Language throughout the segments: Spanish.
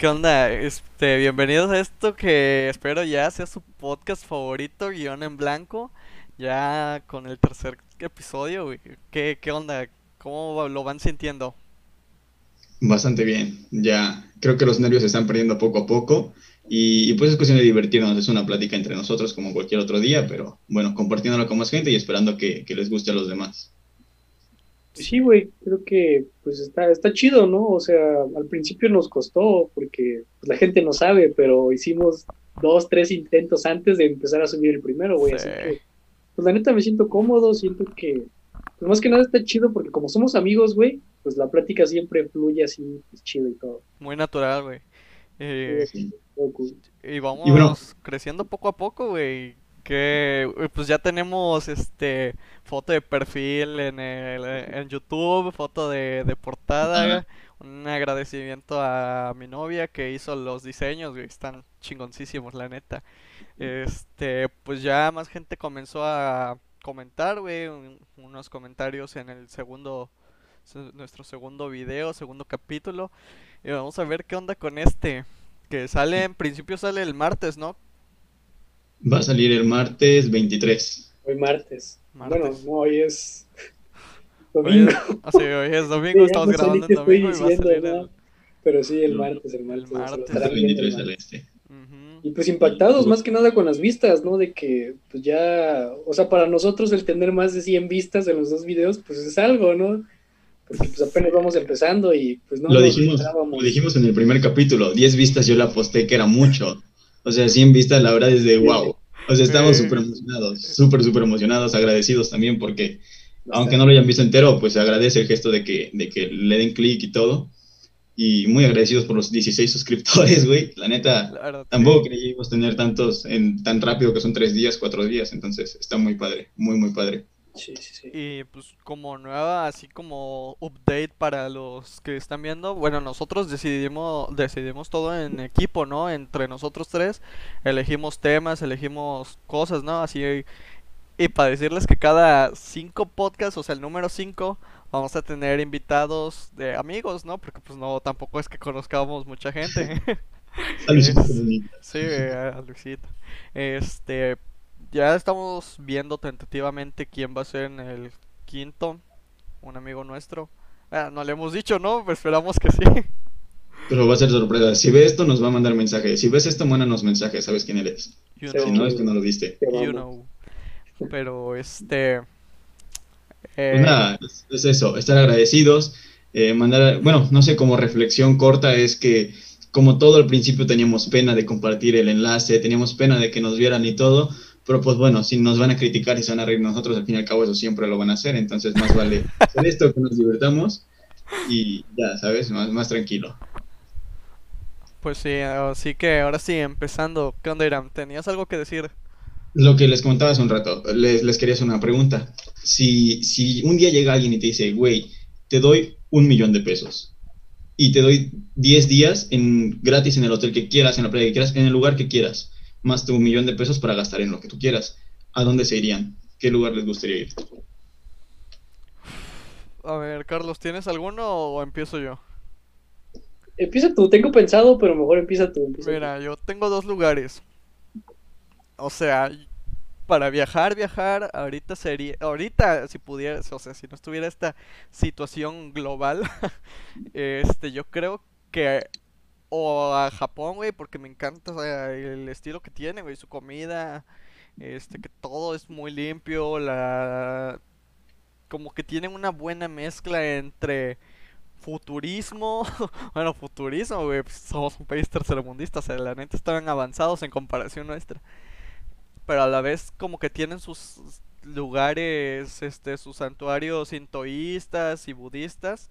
¿Qué onda? Este, bienvenidos a esto que espero ya sea su podcast favorito, guion en blanco, ya con el tercer episodio. ¿Qué, qué onda? ¿Cómo lo van sintiendo? Bastante bien, ya creo que los nervios se están perdiendo poco a poco y, pues es cuestión de divertirnos, es una plática entre nosotros como cualquier otro día, pero bueno, compartiéndolo con más gente y esperando que les guste a los demás. Sí, güey, creo que pues está, está chido, ¿no? O sea, al principio nos costó porque pues, la gente no sabe, pero hicimos dos, tres intentos antes de empezar a subir el primero, güey. Sí. Así que, pues la neta me siento cómodo, siento que, pues más que nada está chido porque como somos amigos, güey, pues la plática siempre fluye así, pues chido y todo. Muy natural, güey. Eh, Sí, todo cool. y vamos Y bueno. creciendo poco a poco, güey. Que pues ya tenemos este foto de perfil en el en YouTube, foto de, de portada, un agradecimiento a mi novia que hizo los diseños, güey, están chingoncísimos, la neta. Este, pues ya más gente comenzó a comentar, güey, un- unos comentarios en el segundo se- nuestro segundo video, segundo capítulo. Y vamos a ver qué onda con este. Que sale, en principio sale el martes, ¿no? Va a salir el martes 23. Hoy martes. Martes. Bueno, no, hoy es Hoy domingo. es, ah, sí, hoy es domingo, Sí, estamos no grabando estoy domingo y va a diciendo, salir ¿no? el... Pero sí, el martes, el martes. se lo martes. El viendo 23 el sale martes. este. Y pues impactados más que nada con las vistas, ¿no? De que pues ya, o sea, para nosotros el tener más de 100 vistas en los dos videos, pues es algo, ¿no? Porque pues apenas vamos empezando y pues no lo, nos dijimos, lo dijimos en el primer capítulo, 10 vistas yo la aposté que era mucho. O sea, 100 vistas la verdad es de wow. O sea, estamos súper emocionados, súper, súper emocionados, agradecidos también porque aunque no lo hayan visto entero, pues agradece el gesto de que, de que le den clic y todo. Y muy agradecidos por los 16 suscriptores, güey. La neta, La verdad, sí. tampoco creíamos tener tantos en tan rápido que son 3 días, 4 días. Entonces, está muy padre, muy, muy padre. Sí, sí, sí. Y pues como nueva, así como update para los que están viendo, bueno, nosotros decidimos, decidimos todo en equipo, ¿no? Entre nosotros tres, elegimos temas, elegimos cosas, ¿no? Así, y para decirles que cada cinco podcasts, o sea, el número cinco, vamos a tener invitados de amigos, ¿no? Porque pues no, tampoco es que conozcamos mucha gente. A Luisito Es-. Sí, a Luisito. Este, ya estamos viendo tentativamente quién va a ser en el quinto, un amigo nuestro. Ah, no le hemos dicho, ¿no? Pues esperamos que sí. Pero va a ser sorpresa. Si ve esto, nos va a mandar mensaje. Si ves esto, mándanos mensaje. Sabes quién eres. You Si know, no, es que no lo viste. Te you know. Pero este, eh, Pues nada, es, es eso, estar agradecidos, eh, mandar, bueno, no sé, como reflexión corta es que como todo al principio teníamos pena de compartir el enlace, teníamos pena de que nos vieran y todo, pero pues bueno, si nos van a criticar y se van a reír nosotros, al fin y al cabo eso siempre lo van a hacer, entonces más vale hacer esto, que nos divertamos y ya, ¿sabes? Más, más tranquilo. pues sí, así que ahora sí, empezando. ¿Qué onda, Iram? ¿Tenías algo que decir? Lo que les comentaba hace un rato, les, les quería hacer una pregunta. Si, si un día llega alguien y te dice, güey, te doy un millón de pesos y te doy 10 días en, gratis en el hotel que quieras, en la playa que quieras, en el lugar que quieras, más tu millón de pesos para gastar en lo que tú quieras, ¿a dónde se irían? ¿Qué lugar les gustaría ir? A ver, Carlos, ¿tienes alguno o empiezo yo? Empieza tú, tengo pensado, pero mejor empieza tú. empieza tú. Mira, yo tengo dos lugares. O sea, para viajar, viajar, ahorita sería, ahorita si pudiera, o sea, si no estuviera esta situación global, este, yo creo que o a Japón, güey, porque me encanta, el estilo que tiene, güey, su comida, este, que todo es muy limpio, la, como que tienen una buena mezcla entre futurismo, bueno, futurismo, güey, pues somos un país tercermundista, o sea, la neta estaban avanzados en comparación nuestra. Pero a la vez como que tienen sus lugares, este, sus santuarios sintoístas y budistas,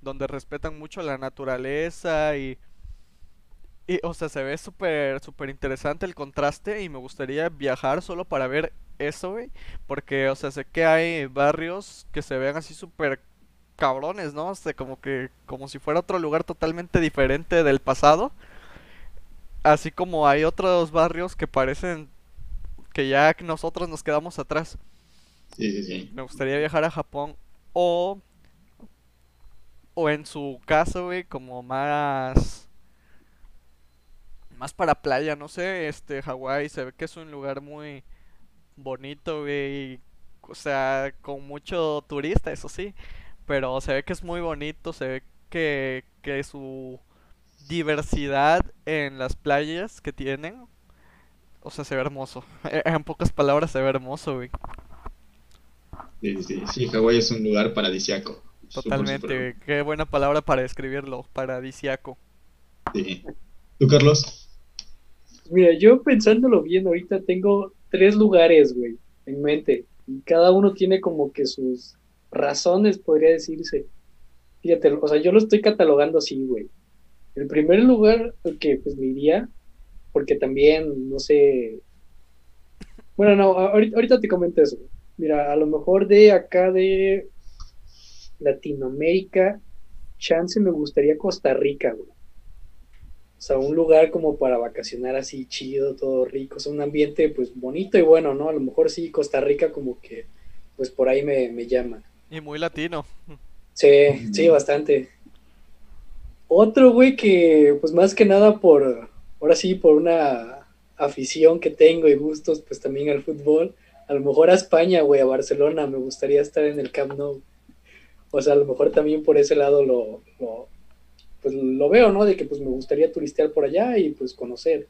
donde respetan mucho la naturaleza y, y o sea, se ve súper, súper interesante el contraste y me gustaría viajar solo para ver eso, güey, porque, o sea, sé que hay barrios que se ven así súper cabrones, ¿no? O sea, como que, como si fuera otro lugar totalmente diferente del pasado. Así como hay otros barrios que parecen que ya nosotros nos quedamos atrás. Sí, sí, sí. Me gustaría viajar a Japón o o en su caso, güey, como más más para playa, no sé, este, Hawái se ve que es un lugar muy bonito, güey, o sea, con mucho turista, eso sí, pero se ve que es muy bonito, se ve que, que su diversidad en las playas que tienen, o sea, se ve hermoso. En pocas palabras, se ve hermoso, güey. Sí, sí, sí, Hawái es un lugar paradisiaco. Totalmente, qué buena palabra para describirlo, paradisiaco. Sí. ¿Tú, Carlos? Mira, yo pensándolo bien, ahorita tengo tres lugares, güey, en mente. Y cada uno tiene como que sus razones, podría decirse. Fíjate, o sea, yo lo estoy catalogando así, güey. El primer lugar que pues me iría, porque también, no sé. Bueno, no, ahorita, ahorita te comento eso. Mira, a lo mejor de acá de Latinoamérica, chance me gustaría Costa Rica, güey. O sea, un lugar como para vacacionar así chido, todo rico, o sea, un ambiente pues bonito y bueno, ¿no? A lo mejor sí, Costa Rica como que pues por ahí me, me llama. Y muy latino. Sí, sí, bastante. Otro, güey, que pues más que nada por, ahora sí, por una afición que tengo y gustos, pues también al fútbol, a lo mejor a España, güey, a Barcelona, me gustaría estar en el Camp Nou. O sea, a lo mejor también por ese lado lo, lo, pues lo veo, ¿no? De que pues me gustaría turistear por allá y pues conocer.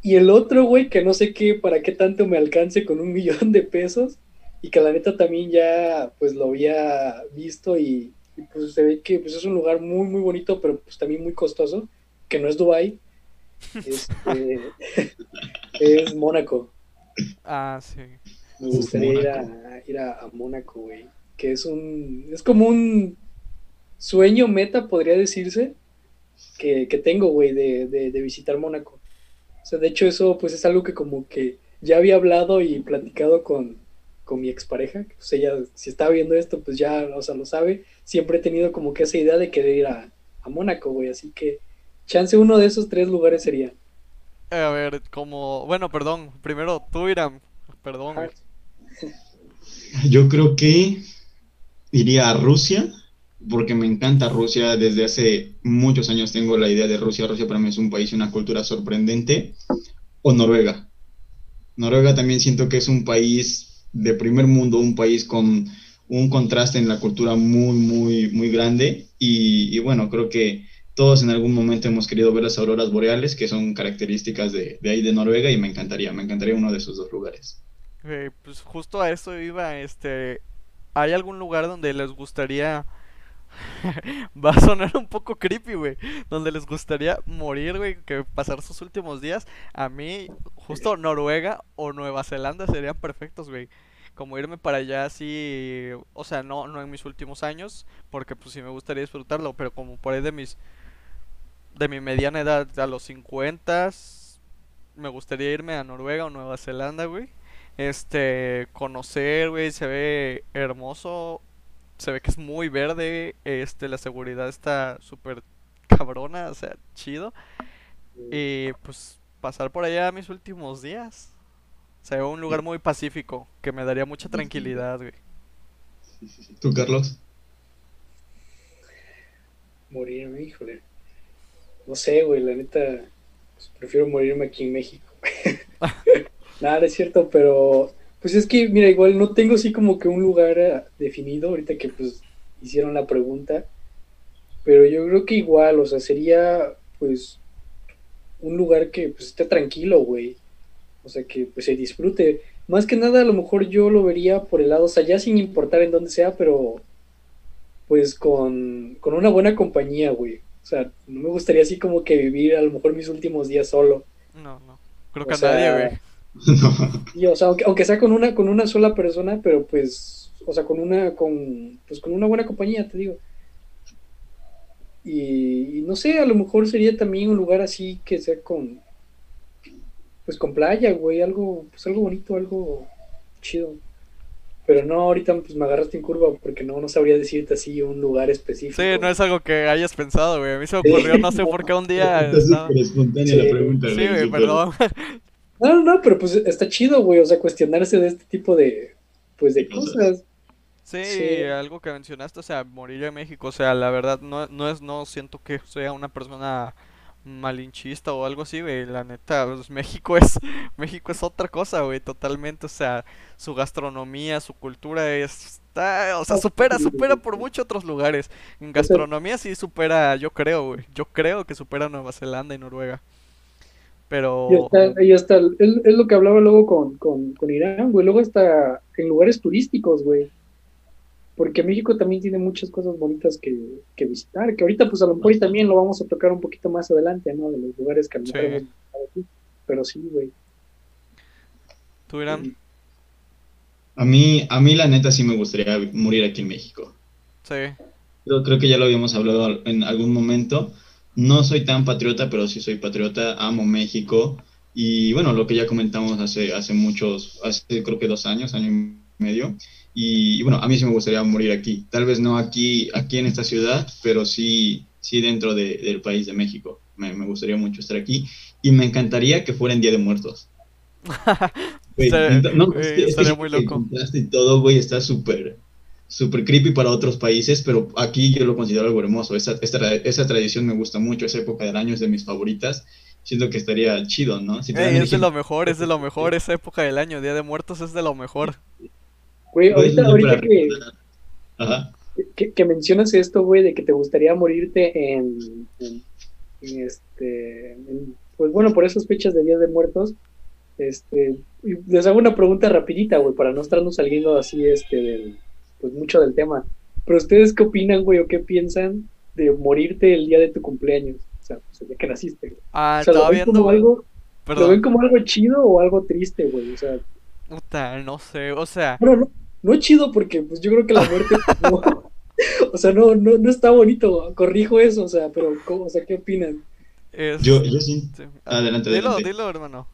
Y el otro, güey, que no sé qué, para qué tanto me alcance con un millón de pesos y que la neta también ya pues lo había visto y, pues se ve que pues es un lugar muy, muy bonito, pero pues también muy costoso, que no es Dubai este, es Mónaco. Ah, sí. Me gustaría ir a, ir a, a Mónaco, güey. Que es un. Es como un sueño meta, podría decirse, que, tengo, güey, de, de, visitar Mónaco. O sea, de hecho eso pues es algo que como que ya había hablado y platicado con, con mi expareja. O sea, ella, si estaba viendo esto, pues ya, o sea, lo sabe. Siempre he tenido como que esa idea de querer ir a, a Mónaco, güey. Así que chance uno de esos tres lugares sería. A ver, como, bueno, perdón, primero tú, Irán, perdón. Yo creo que iría a Rusia porque me encanta Rusia. Desde hace muchos años tengo la idea de Rusia. Rusia para mí es un país una cultura sorprendente. O Noruega. Noruega también siento que es un país de primer mundo, un país con un contraste en la cultura muy, muy, muy grande. Y, bueno, creo que todos en algún momento hemos querido ver las auroras boreales, que son características de, de ahí de Noruega, y me encantaría, me encantaría uno de esos dos lugares. Eh, pues justo a eso iba, este, ¿hay algún lugar donde les gustaría Va a sonar un poco creepy, güey. Donde les gustaría morir, güey, que pasar sus últimos días. A mí, justo Noruega o Nueva Zelanda serían perfectos, güey. Como irme para allá así, o sea, no, no en mis últimos años, porque pues sí me gustaría disfrutarlo, pero como por ahí de mis, de mi mediana edad, a los 50, me gustaría irme a Noruega o Nueva Zelanda, güey. Este, conocer, güey, se ve hermoso se ve que es muy verde, este, la seguridad está súper cabrona, o sea, chido. Y pues pasar por allá mis últimos días. Se ve un lugar muy pacífico, que me daría mucha tranquilidad, güey. ¿Tú, Carlos? Morirme, híjole. No sé, güey, la neta, pues, prefiero morirme aquí en México. Nada, es cierto, pero pues es que, mira, igual no tengo así como que un lugar eh, definido, ahorita que pues hicieron la pregunta, pero yo creo que igual, o sea, sería pues un lugar que pues esté tranquilo, güey. O sea, que pues se disfrute. Más que nada, a lo mejor yo lo vería por el lado, o sea, ya sin importar en dónde sea, pero pues con, con una buena compañía, güey. O sea, no me gustaría así como que vivir a lo mejor mis últimos días solo. No, no. Creo que a nadie, güey. Y, o sea, aunque, sea con una, con una sola persona, pero pues, o sea, con una, con, pues con una buena compañía, te digo. Y, no sé, a lo mejor sería también un lugar así que sea con, pues con playa, güey, algo, pues algo bonito, algo chido. Pero no, ahorita pues me agarraste en curva porque no, no sabría decirte así un lugar específico. Sí, no es algo que hayas pensado, güey. A mí se me ocurrió, no sé por qué un día. Está espontánea la pregunta. Sí, güey, perdón. No, no, pero pues está chido, güey, o sea, cuestionarse de este tipo de, pues, de cosas. Sí, algo que mencionaste, o sea, morir en México, o sea, la verdad, no, no es, no siento que sea una persona malinchista o algo así, güey. La neta, pues, México es México es otra cosa, güey, totalmente. O sea, su gastronomía, su cultura está, o sea, supera, supera por muchos otros lugares. En gastronomía sí supera, yo creo, güey. Yo creo que supera Nueva Zelanda y Noruega. Pero... Y está, es, lo que hablaba luego con, con, con Irán, güey. Luego está en lugares turísticos, güey porque México también tiene muchas cosas bonitas que, visitar, que ahorita pues a lo mejor también lo vamos a tocar un poquito más adelante, ¿no? De los lugares que a lo mejor hemos aquí, pero sí, güey. ¿Tú, Irán? A mí, a mí la neta sí me gustaría morir aquí en México. Sí. Yo creo que ya lo habíamos hablado en algún momento. No soy tan patriota, pero sí soy patriota, amo México. Y bueno, lo que ya comentamos hace, hace muchos, hace creo que dos años, año y medio, y, bueno, a mí sí me gustaría morir aquí. Tal vez no aquí, aquí en esta ciudad, pero sí, sí dentro del país de México. Me, gustaría mucho estar aquí. Y me encantaría que fuera en Día de Muertos. no, es muy loco. Y todo, güey, está súper súper creepy para otros países, pero aquí yo lo considero algo hermoso. Esa, esa tradición me gusta mucho, esa época del año es de mis favoritas. Siento que estaría chido, ¿no? es de lo mejor, es de lo mejor, esa época del año, Día de Muertos es de lo mejor. Güey, ahorita, ahorita que, que, mencionas esto, güey, de que te gustaría morirte en, este, pues bueno, por esas fechas de Día de Muertos, este, les hago una pregunta rapidita, güey, para no estarnos saliendo así, este, del, pues mucho del tema. Pero ustedes qué opinan, güey, o qué piensan de morirte el día de tu cumpleaños? O sea, pues el día que naciste, güey. Ah, estaba viendo, como algo, ¿Lo ven como algo chido o algo triste, güey? O sea... Puta, no sé, o sea... No, no, no chido porque pues yo creo que la muerte o sea no, no, no está bonito corrijo eso o sea pero ¿cómo? o sea qué opinan yo, yo siento adelante, dilo, dilo hermano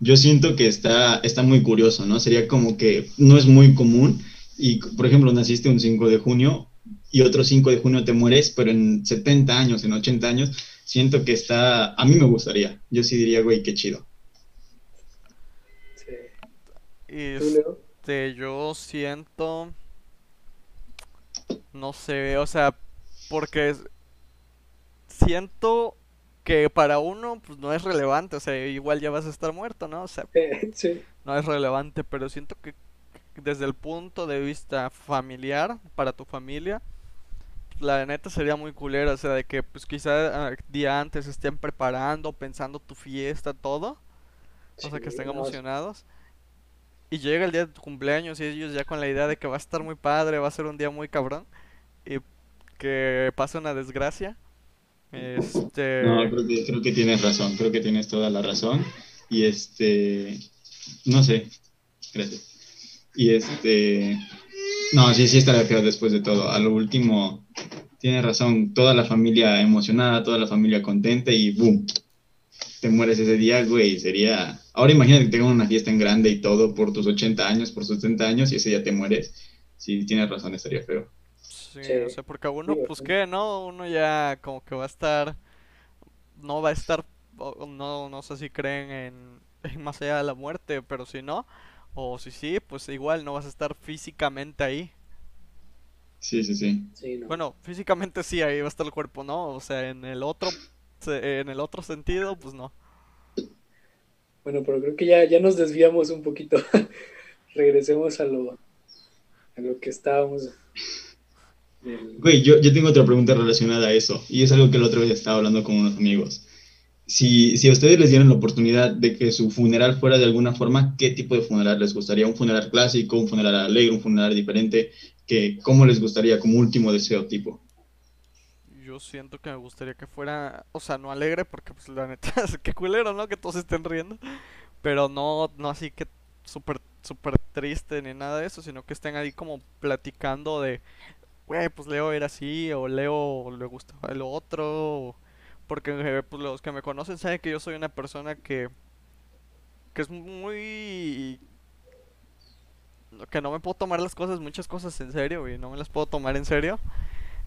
yo siento que está está muy curioso no sería como que no es muy común y por ejemplo naciste un 5 de junio y otro 5 de junio te mueres pero en 70 años en 80 años siento que está a mí me gustaría yo sí diría güey qué chido sí. Y este, yo siento. No sé, o sea, porque siento que para uno pues no es relevante, o sea, igual ya vas a estar muerto, ¿no? O sea, no es relevante, pero siento que desde el punto de vista familiar, para tu familia, la neta sería muy culera, o sea, de que pues quizá ah, día antes estén preparando, pensando tu fiesta, todo, o sea, que estén emocionados y llega el día de tu cumpleaños y ellos ya con la idea de que va a estar muy padre, va a ser un día muy cabrón y que pase una desgracia. Este... No, creo que, creo que tienes razón, creo que tienes toda la razón. Y este, no sé, gracias. Y este, no, sí, sí estaría feo después de todo. A lo último, tienes razón, toda la familia emocionada, toda la familia contenta y boom, te mueres ese día, güey, sería... Ahora imagínate que tengas una fiesta en grande y todo por tus 80 años, por sus 70 años y ese día te mueres. Sí, tienes razón, estaría feo. Sí, no sé, porque uno, pues qué, ¿no? Uno ya como que va a estar... No va a estar... No, no sé si creen en, más allá de la muerte, pero si no, o si sí, pues igual no vas a estar físicamente ahí. Sí, sí, sí. Bueno, físicamente sí, ahí va a estar el cuerpo, ¿no? O sea, en el otro en el otro sentido, pues no. Bueno, pero creo que ya, ya nos desviamos un poquito. Regresemos a lo, a lo que estábamos. Güey, yo, yo tengo otra pregunta relacionada a eso, y es algo que el otro día estaba hablando con unos amigos. Si, si a ustedes les dieran la oportunidad de que su funeral fuera de alguna forma, ¿qué tipo de funeral les gustaría? ¿Un funeral clásico, un funeral alegre, un funeral diferente? que ¿Cómo les gustaría como último deseo tipo? siento que me gustaría que fuera, o sea, no alegre porque pues la neta que culero, ¿no? Que todos estén riendo, pero no no así que súper súper triste ni nada de eso, sino que estén ahí como platicando de, güey, pues Leo era así o Leo le gustaba lo otro, porque eh, pues los que me conocen saben que yo soy una persona que que es muy que no me puedo tomar las cosas, muchas cosas en serio, y no me las puedo tomar en serio.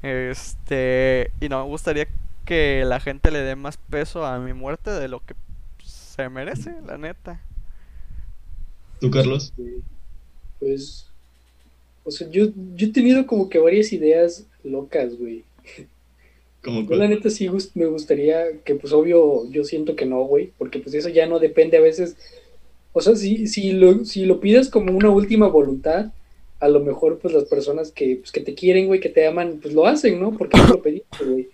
Este, y no me gustaría que la gente le dé más peso a mi muerte de lo que se merece, la neta. ¿Tú, Carlos? Pues, o sea, yo, yo he tenido como que varias ideas locas, güey. Como Yo la neta sí gust- me gustaría que pues obvio yo siento que no, güey, porque pues eso ya no depende a veces, o sea, si, si, lo, si lo pides como una última voluntad, a lo mejor pues las personas que, pues, que te quieren, güey, que te aman, pues lo hacen, ¿no? Porque tú lo pediste, güey.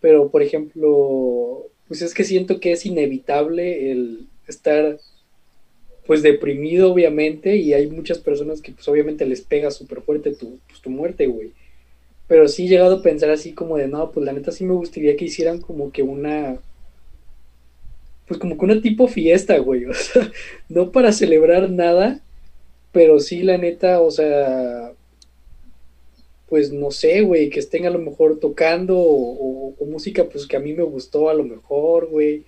Pero, por ejemplo, pues es que siento que es inevitable el estar pues deprimido, obviamente, y hay muchas personas que pues obviamente les pega súper fuerte tu, pues, tu muerte, güey. Pero sí he llegado a pensar así como de, no, pues la neta sí me gustaría que hicieran como que una, pues como que una tipo fiesta, güey. O sea, no para celebrar nada, pero sí la neta, o sea, pues no sé, güey, que estén a lo mejor tocando o, música pues que a mí me gustó a lo mejor, güey.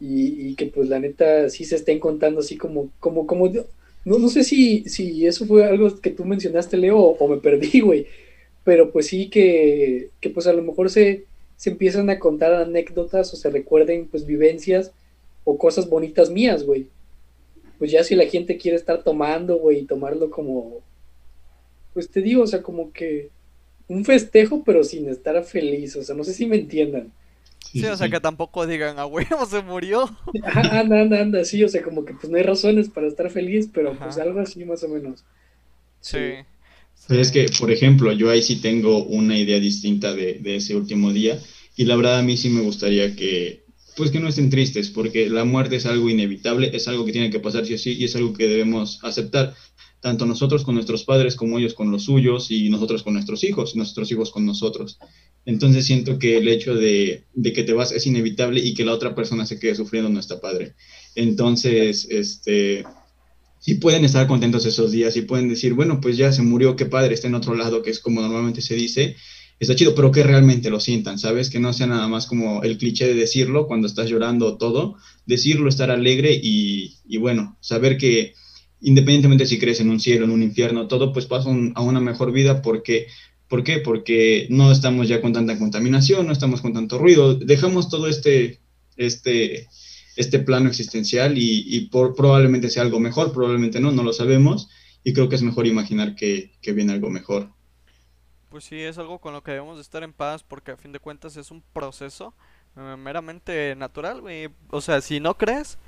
Y, y que pues la neta sí se estén contando así como, como, como, no, no sé si, si eso fue algo que tú mencionaste, Leo, o, o me perdí, güey. Pero pues sí que, que pues a lo mejor se, se empiezan a contar anécdotas o se recuerden pues vivencias o cosas bonitas mías, güey. Pues ya si la gente quiere estar tomando, güey, y tomarlo como, pues te digo, o sea, como que un festejo, pero sin estar feliz, o sea, no sé si me entiendan. Sí, o sea, que tampoco digan, a huevo, se murió. Anda, anda, anda, sí, o sea, como que pues no hay razones para estar feliz, pero Ajá. pues algo así más o menos. Sí. Pero es que, por ejemplo, yo ahí sí tengo una idea distinta de, ese último día y la verdad a mí sí me gustaría que, pues que no estén tristes, porque la muerte es algo inevitable, es algo que tiene que pasar sí o sí y es algo que debemos aceptar, tanto nosotros con nuestros padres como ellos con los suyos y nosotros con nuestros hijos, nuestros hijos con nosotros. Entonces siento que el hecho de, de que te vas es inevitable y que la otra persona se quede sufriendo no está padre. Entonces, este, sí pueden estar contentos esos días y pueden decir, bueno, pues ya se murió, qué padre, está en otro lado, que es como normalmente se dice, está chido, pero que realmente lo sientan, ¿sabes? Que no sea nada más como el cliché de decirlo cuando estás llorando o todo, decirlo, estar alegre y, y bueno, saber que independientemente si crees en un cielo, en un infierno, todo, pues pasa a una mejor vida porque... ¿Por qué? Porque no estamos ya con tanta contaminación, no estamos con tanto ruido, dejamos todo este, este, este plano existencial y, y por, probablemente sea algo mejor, probablemente no, no lo sabemos y creo que es mejor imaginar que, que viene algo mejor. Pues sí, es algo con lo que debemos de estar en paz porque a fin de cuentas es un proceso eh, meramente natural. O sea, si no crees,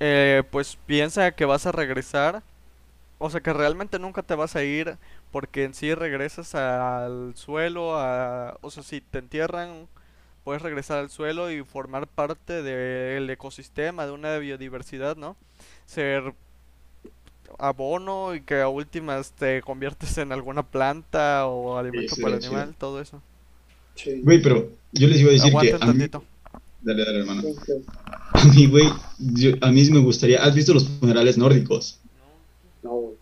eh, pues piensa que vas a regresar. O sea, que realmente nunca te vas a ir porque en sí regresas al suelo, a... o sea, si te entierran, puedes regresar al suelo y formar parte del ecosistema, de una biodiversidad, ¿no? Ser abono y que a últimas te conviertes en alguna planta o alimento sí, para el sí. animal, todo eso. Sí. Güey, pero yo les iba a decir que Aguanten a mí, tantito. dale, dale, hermano. A mí, güey, yo- a mí sí me gustaría, ¿has visto los funerales nórdicos? No, güey.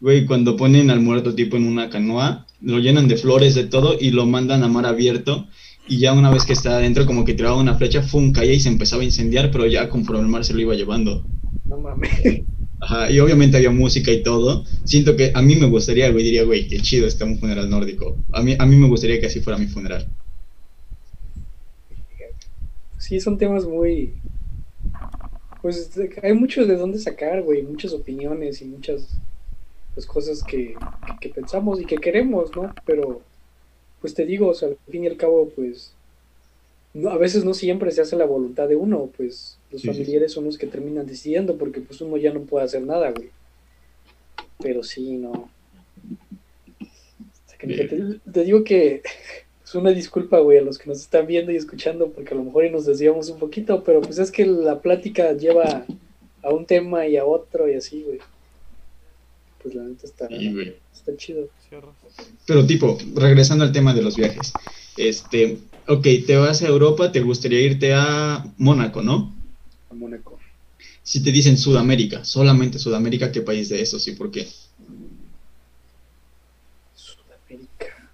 Güey, cuando ponen al muerto tipo en una canoa, lo llenan de flores, de todo, y lo mandan a mar abierto, y ya una vez que está adentro, como que tiraba una flecha, fum, caía y se empezaba a incendiar, pero ya conforme el mar se lo iba llevando. No mames. Ajá, y obviamente había música y todo. Siento que a mí me gustaría, güey, diría, güey, qué chido está un funeral nórdico. A mí, a mí me gustaría que así fuera mi funeral. Sí, son temas muy. Pues hay muchos de dónde sacar, güey, muchas opiniones y muchas pues, cosas que, que, que pensamos y que queremos, ¿no? Pero, pues te digo, o sea, al fin y al cabo, pues, no, a veces no siempre se hace la voluntad de uno, pues los Sí, sí, sí. familiares son los que terminan decidiendo porque pues uno ya no puede hacer nada, güey. Pero sí, no. Te digo que es una disculpa, güey, a los que nos están viendo y escuchando, porque a lo mejor y nos desviamos un poquito, pero pues es que la plática lleva a un tema y a otro y así, güey. Pues la neta está, Sí, güey. Está chido. Pero tipo, regresando al tema de los viajes. Este, ok, te vas a Europa, te gustaría irte a Mónaco, ¿no? A Mónaco. Si te dicen Sudamérica, solamente Sudamérica, ¿qué país de esos y por qué? Sudamérica.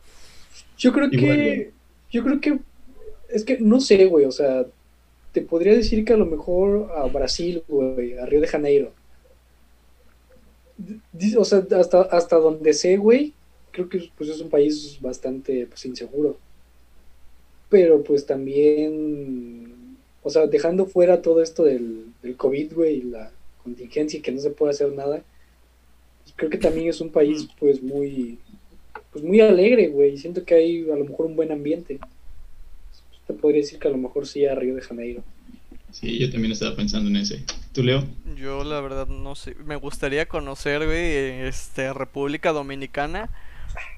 Yo creo Igual, que. güey. Yo creo que. Es que no sé, güey. O sea, te podría decir que a lo mejor a Brasil, güey, a Río de Janeiro. O sea, hasta, hasta donde sé, güey, creo que pues, es un país bastante pues, inseguro. Pero pues también. O sea, dejando fuera todo esto del, del COVID, güey, y la contingencia y que no se puede hacer nada. Creo que también es un país, pues, muy pues muy alegre, güey. Siento que hay a lo mejor un buen ambiente. te podría decir que a lo mejor sí a Río de Janeiro. Sí, yo también estaba pensando en ese. ¿Tú, Leo? Yo la verdad no sé, me gustaría conocer, güey, este, República Dominicana,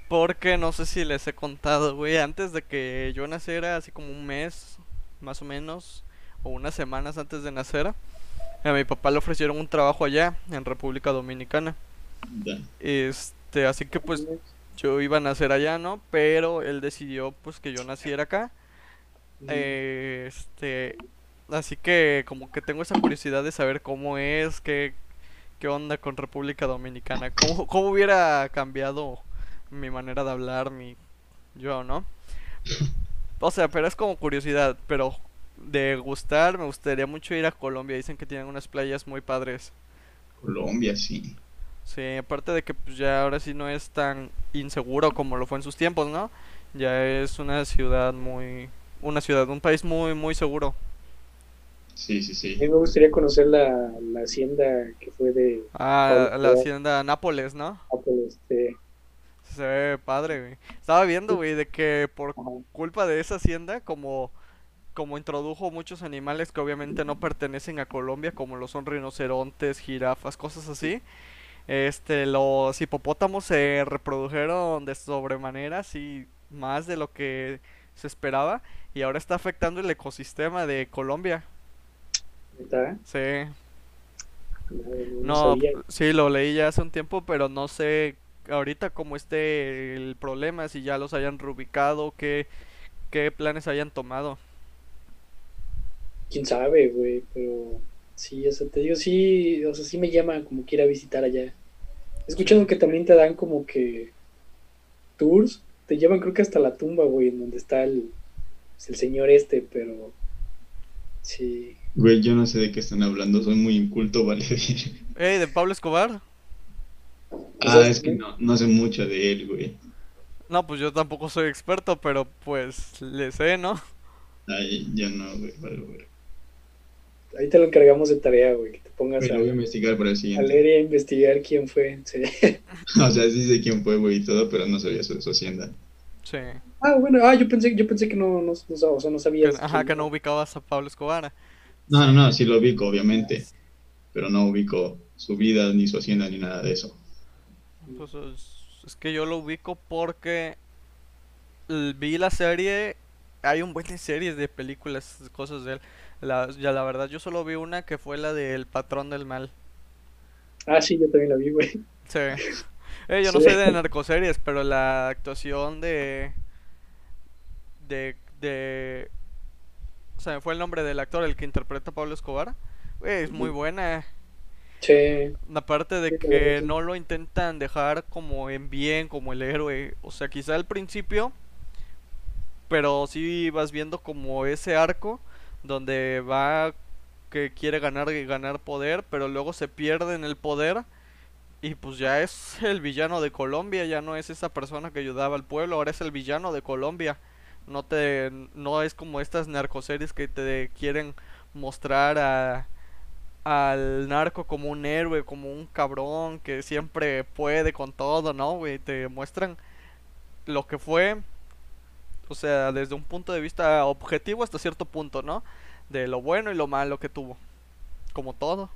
porque no sé si les he contado, güey, antes de que yo naciera, así como un mes, más o menos, o unas semanas antes de nacer, a mi papá le ofrecieron un trabajo allá, en República Dominicana. Ya. Este, así que pues yo iba a nacer allá, ¿no? Pero él decidió pues que yo naciera acá. Eh, este, así que como que tengo esa curiosidad de saber cómo es, qué, qué onda con República Dominicana, cómo, cómo hubiera cambiado mi manera de hablar, mi yo, ¿no? O sea, pero es como curiosidad, pero de gustar me gustaría mucho ir a Colombia, dicen que tienen unas playas muy padres. Colombia, sí. Sí, aparte de que pues ya ahora sí no es tan inseguro como lo fue en sus tiempos, ¿no? Ya es una ciudad muy una ciudad, un país muy muy seguro. Sí, sí, sí. A mí me gustaría conocer la, la hacienda que fue de Ah, Pablo la hacienda Nápoles, ¿no? Apple, este, Se ve padre, güey. Estaba viendo, güey, de que por culpa de esa hacienda, como, como introdujo muchos animales que obviamente no pertenecen a Colombia, como lo son rinocerontes, jirafas, cosas así. Este, los hipopótamos se reprodujeron de sobremanera, así, más de lo que se esperaba, y ahora está afectando el ecosistema de Colombia. ¿Neta? Sí. No, sí, lo leí ya hace un tiempo, pero no sé ahorita cómo esté el problema, si ya los hayan reubicado, qué, qué planes hayan tomado. quién sabe, güey, pero sí, o sea, te digo, sí, o sea, sí me llama como quiera visitar allá. He escuchado que también te dan como que tours, te llevan creo que hasta la tumba, güey, en donde está el, el señor este, pero sí, Güey, yo no sé de qué están hablando, soy muy inculto, vale. Ey, de Pablo Escobar. ah, es que no, no sé mucho de él, güey. No, pues yo tampoco soy experto, pero pues le sé, ¿no? Ay, yo no, güey, vale, güey. ahí te lo encargamos de tarea, güey, que te pongas Pero a, voy a investigar para el a siguiente. leer y a investigar quién fue. sí. O sea, sí sé quién fue, güey, y todo, pero no sabía su, su hacienda. Sí. Ah, bueno, ah, yo pensé, yo pensé que no, no, no, o sea, no Que- sabías. ajá, quién- que no ubicabas a Pablo Escobar. No, no, no, sí lo ubico, obviamente. Pero no ubico su vida, ni su hacienda, ni nada de eso. Pues es, es que yo lo ubico porque vi la serie. Hay un buen de series de películas, cosas de él. La, ya la verdad, yo solo vi una que fue la del Patrón del Mal. Ah, sí, yo también la vi, güey. Sí. Eh, yo no soy de narcoseries, pero la actuación de. de. de. O sea, fue el nombre del actor, el que interpreta a Pablo Escobar. Güey, es muy buena. Sí, Aparte de que no lo intentan dejar como en bien, como el héroe. O sea, quizá al principio, pero sí vas viendo como ese arco donde va que quiere ganar y ganar poder, pero luego se pierde en el poder y pues ya es el villano de Colombia, ya no es esa persona que ayudaba al pueblo, ahora es el villano de Colombia. No te no es como estas narcoseries que te quieren mostrar a al narco como un héroe, como un cabrón que siempre puede con todo, ¿no, güey? Te muestran lo que fue, o sea, desde un punto de vista objetivo hasta cierto punto, ¿no? De lo bueno y lo malo que tuvo, como todo.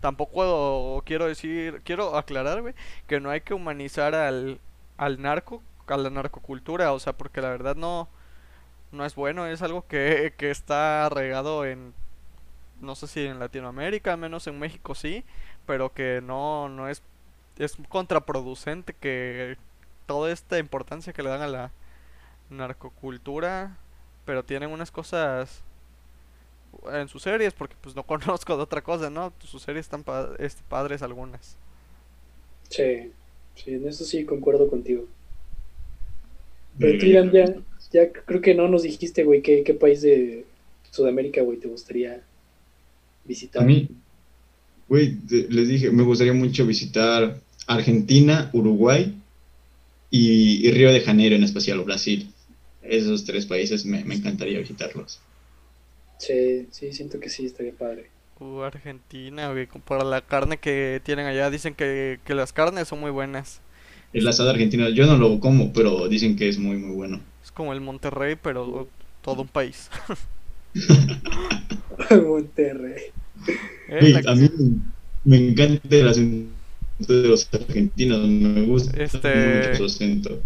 Tampoco quiero decir, quiero aclarar, güey, que no hay que humanizar al, al narco, a la narcocultura, o sea, porque la verdad no, no es bueno, es algo que, que está regado en no sé si en Latinoamérica, al menos en México sí, pero que no, no es, es contraproducente que toda esta importancia que le dan a la narcocultura, pero tienen unas cosas en sus series, porque pues no conozco de otra cosa, ¿no? Sus series están pa- este, padres algunas. sí, sí, en eso sí concuerdo contigo. Pero Verga, tú, Irán, yo ya, ya creo que no nos dijiste, güey, qué, qué país de Sudamérica, güey, te gustaría visitar. A mí, güey, les dije, me gustaría mucho visitar Argentina, Uruguay y, y Río de Janeiro, en especial Brasil. Esos tres países me, me encantaría visitarlos. Sí, sí, siento que sí, estaría padre. Uh, Argentina, güey, para la carne que tienen allá, dicen que, que las carnes son muy buenas. El asado argentino, yo no lo como, pero dicen que es muy, muy bueno. Como el Monterrey, pero todo un país. Monterrey. Eh, a mí me encanta el acento de los argentinos, me gusta Este- mucho su acento.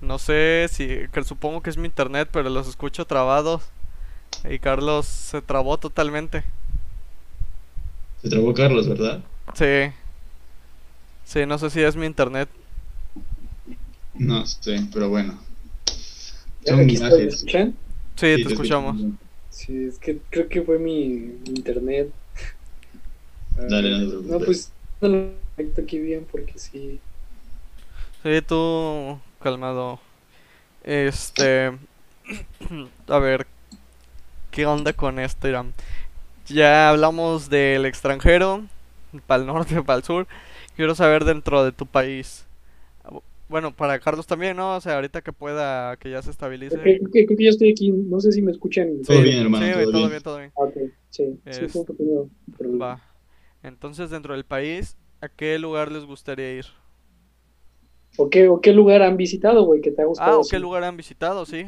No sé si, que supongo que es mi internet, pero los escucho trabados. Y Carlos se trabó totalmente. Se trabó Carlos, ¿verdad? Sí. Sí, no sé si es mi internet. No sé, pero bueno. Son aquí estoy, ¿me gajes. escuchan? Sí, Sí, te escuchamos. Sí, es que creo que fue mi, internet. Dale, no Ah, te preocupes. No, pues no lo conecto aquí bien porque sí. Sí, tú, calmado. Este. A ver. ¿Qué onda con esto, Irán? Ya hablamos del extranjero, para el norte, para el sur. Quiero saber dentro de tu país. Bueno, para Carlos también, ¿no? O sea, ahorita que pueda, que ya se estabilice. Creo que, creo que- ya estoy aquí. No sé si me escuchan. Todo bien, hermano, sí, todo todo bien. bien, todo bien. Ah, ok, sí. Sí, Es- pequeño. Va. Entonces, dentro del país, ¿a qué lugar les gustaría ir? ¿O qué, ¿O qué lugar han visitado, güey, que te ha gustado? Ah, ¿o así? qué lugar han visitado? Sí.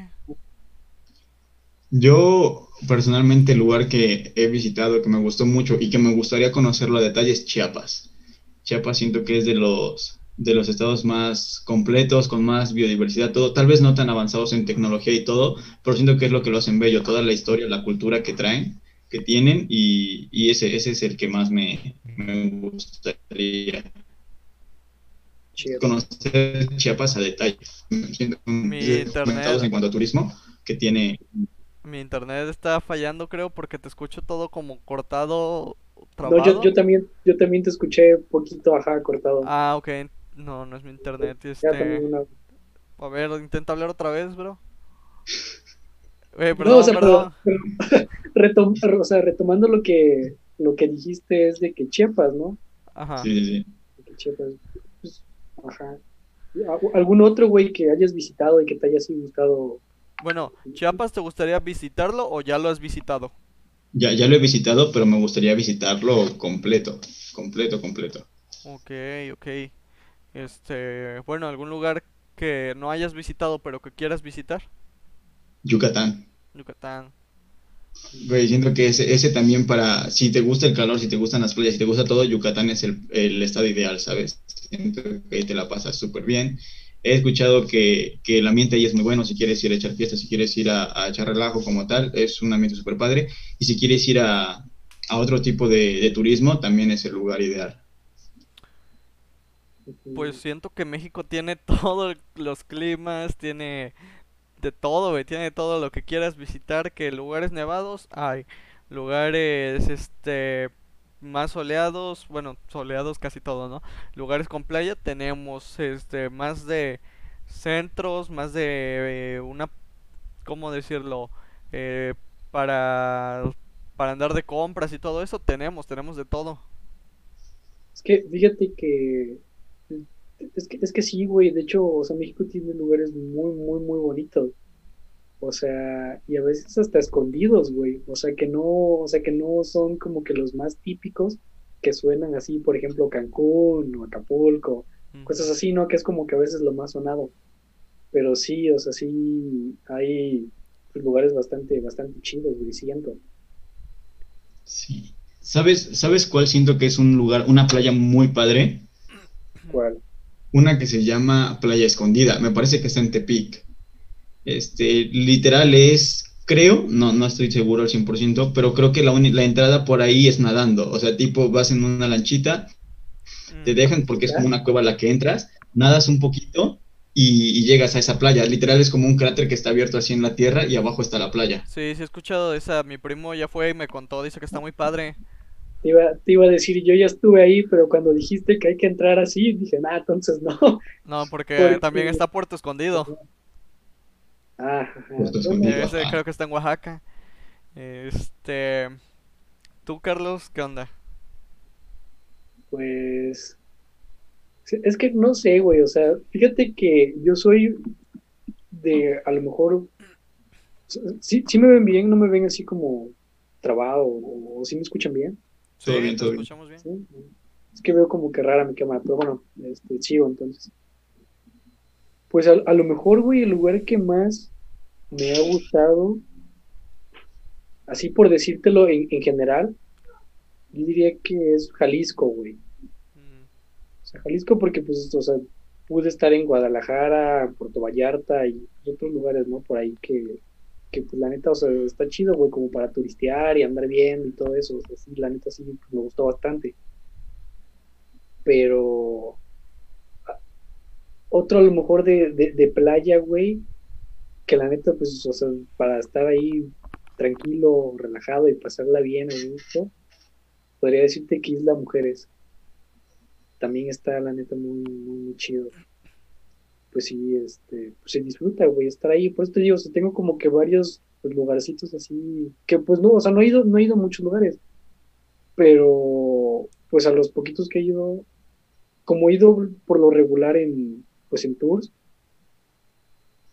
Yo, personalmente, el lugar que he visitado, que me gustó mucho y que me gustaría conocerlo a detalle es Chiapas. Chiapas siento que es de los, de los estados más completos, con más biodiversidad, todo, tal vez no tan avanzados en tecnología y todo, pero siento que es lo que lo hacen bello, toda la historia, la cultura que traen, que tienen, y, y ese, ese es el que más me, me gustaría Chido. conocer Chiapas a detalle. Siento Mi que internet- en cuanto a turismo, que tiene Mi internet está fallando, creo, porque te escucho todo como cortado, No, yo, yo también, yo también te escuché poquito, ajá, cortado. Ah, ok. No, no es mi internet. Este... A ver, intenta hablar otra vez, bro. Eh, No, perdón, o sea, perdón. pero, pero retom- o sea, retomando lo que, lo que dijiste es de que Chiapas, ¿no? Ajá. Sí, sí, que Chiapas, pues, ajá. ¿A- ¿Algún otro, güey, que hayas visitado y que te haya gustado? Bueno, ¿Chiapas te gustaría visitarlo o ya lo has visitado? Ya, ya lo he visitado, pero me gustaría visitarlo completo, completo, completo. Ok, ok. Este, bueno, algún lugar que no hayas visitado pero que quieras visitar. Yucatán. Yucatán. Güey, siento que ese, ese también para, si te gusta el calor, si te gustan las playas, si te gusta todo, Yucatán es el, el estado ideal, ¿sabes? Siento que te la pasas súper bien. He escuchado que, que el ambiente ahí es muy bueno, si quieres ir a echar fiesta, si quieres ir a, a echar relajo como tal, es un ambiente súper padre. Y si quieres ir a, a otro tipo de, de turismo, también es el lugar ideal. Pues siento que México tiene todos los climas, tiene de todo, güey, tiene todo lo que quieras visitar, que lugares nevados hay, lugares este más soleados, bueno, soleados casi todo, ¿no? Lugares con playa tenemos este más de centros, más de eh, una ¿cómo decirlo? Eh, para para andar de compras y todo eso tenemos, tenemos de todo. Es que fíjate que es que, es que sí, güey, de hecho, o sea, México tiene lugares muy, muy, muy bonitos. O sea, y a veces hasta escondidos, güey. O sea, que no, o sea, que no son como que los más típicos que suenan así, por ejemplo, Cancún o Acapulco, Mm. cosas así, ¿no? Que es como que a veces lo más sonado. Pero sí, o sea, sí hay pues, lugares bastante, bastante chidos, güey, siento. Sí. ¿Sabes, ¿sabes cuál siento que es un lugar, una playa muy padre? ¿Cuál? Una que se llama Playa Escondida, me parece que está en Tepic. Este, literal es, creo, no, no estoy seguro al 100%, pero creo que la, la entrada por ahí es nadando. O sea, tipo, vas en una lanchita, te Mm. dejan porque es como una cueva a la que entras, nadas un poquito y, y llegas a esa playa. Literal es como un cráter que está abierto así en la tierra y abajo está la playa. Sí, sí he escuchado de esa, mi primo ya fue y me contó, dice que está muy padre. Te iba, te iba a decir, yo ya estuve ahí, pero cuando dijiste que hay que entrar así, dije, nah, entonces no. No, porque Porque- también está Puerto Escondido. Ah. Puerto Escondido. Ese creo que está en Oaxaca. Este, tú Carlos, ¿qué onda? Pues es que no sé, güey, o sea, fíjate que yo soy de, a lo mejor, sí, sí me ven bien, no me ven así como trabado, o, o sí me escuchan bien, Todo Sí, bien, te todo bien. escuchamos bien. ¿sí? Es que veo como que rara mi cámara, pero bueno, este, sigo entonces. Pues a, a lo mejor, güey, el lugar que más me ha gustado así por decírtelo en, en general, yo diría que es Jalisco, güey. Mm, O sea, Jalisco porque, pues, o sea, pude estar en Guadalajara, Puerto Vallarta y otros lugares, ¿no? Por ahí que, que pues, la neta, o sea, está chido, güey, como para turistear y andar bien y todo eso. O la neta sí pues, me gustó bastante. Pero ah, otro a lo mejor de, de, playa, güey, que la neta, pues, o sea, para estar ahí tranquilo, relajado y pasarla bien, gusto, podría decirte que Isla Mujeres también está la neta muy, muy, muy chido. Pues sí, este, pues se disfruta, güey, estar ahí. Por eso te digo, o sea, tengo como que varios pues, lugarcitos así, que pues no, o sea, no he ido, no he ido a muchos lugares, pero pues a los poquitos que he ido, como he ido por lo regular en, pues en tours,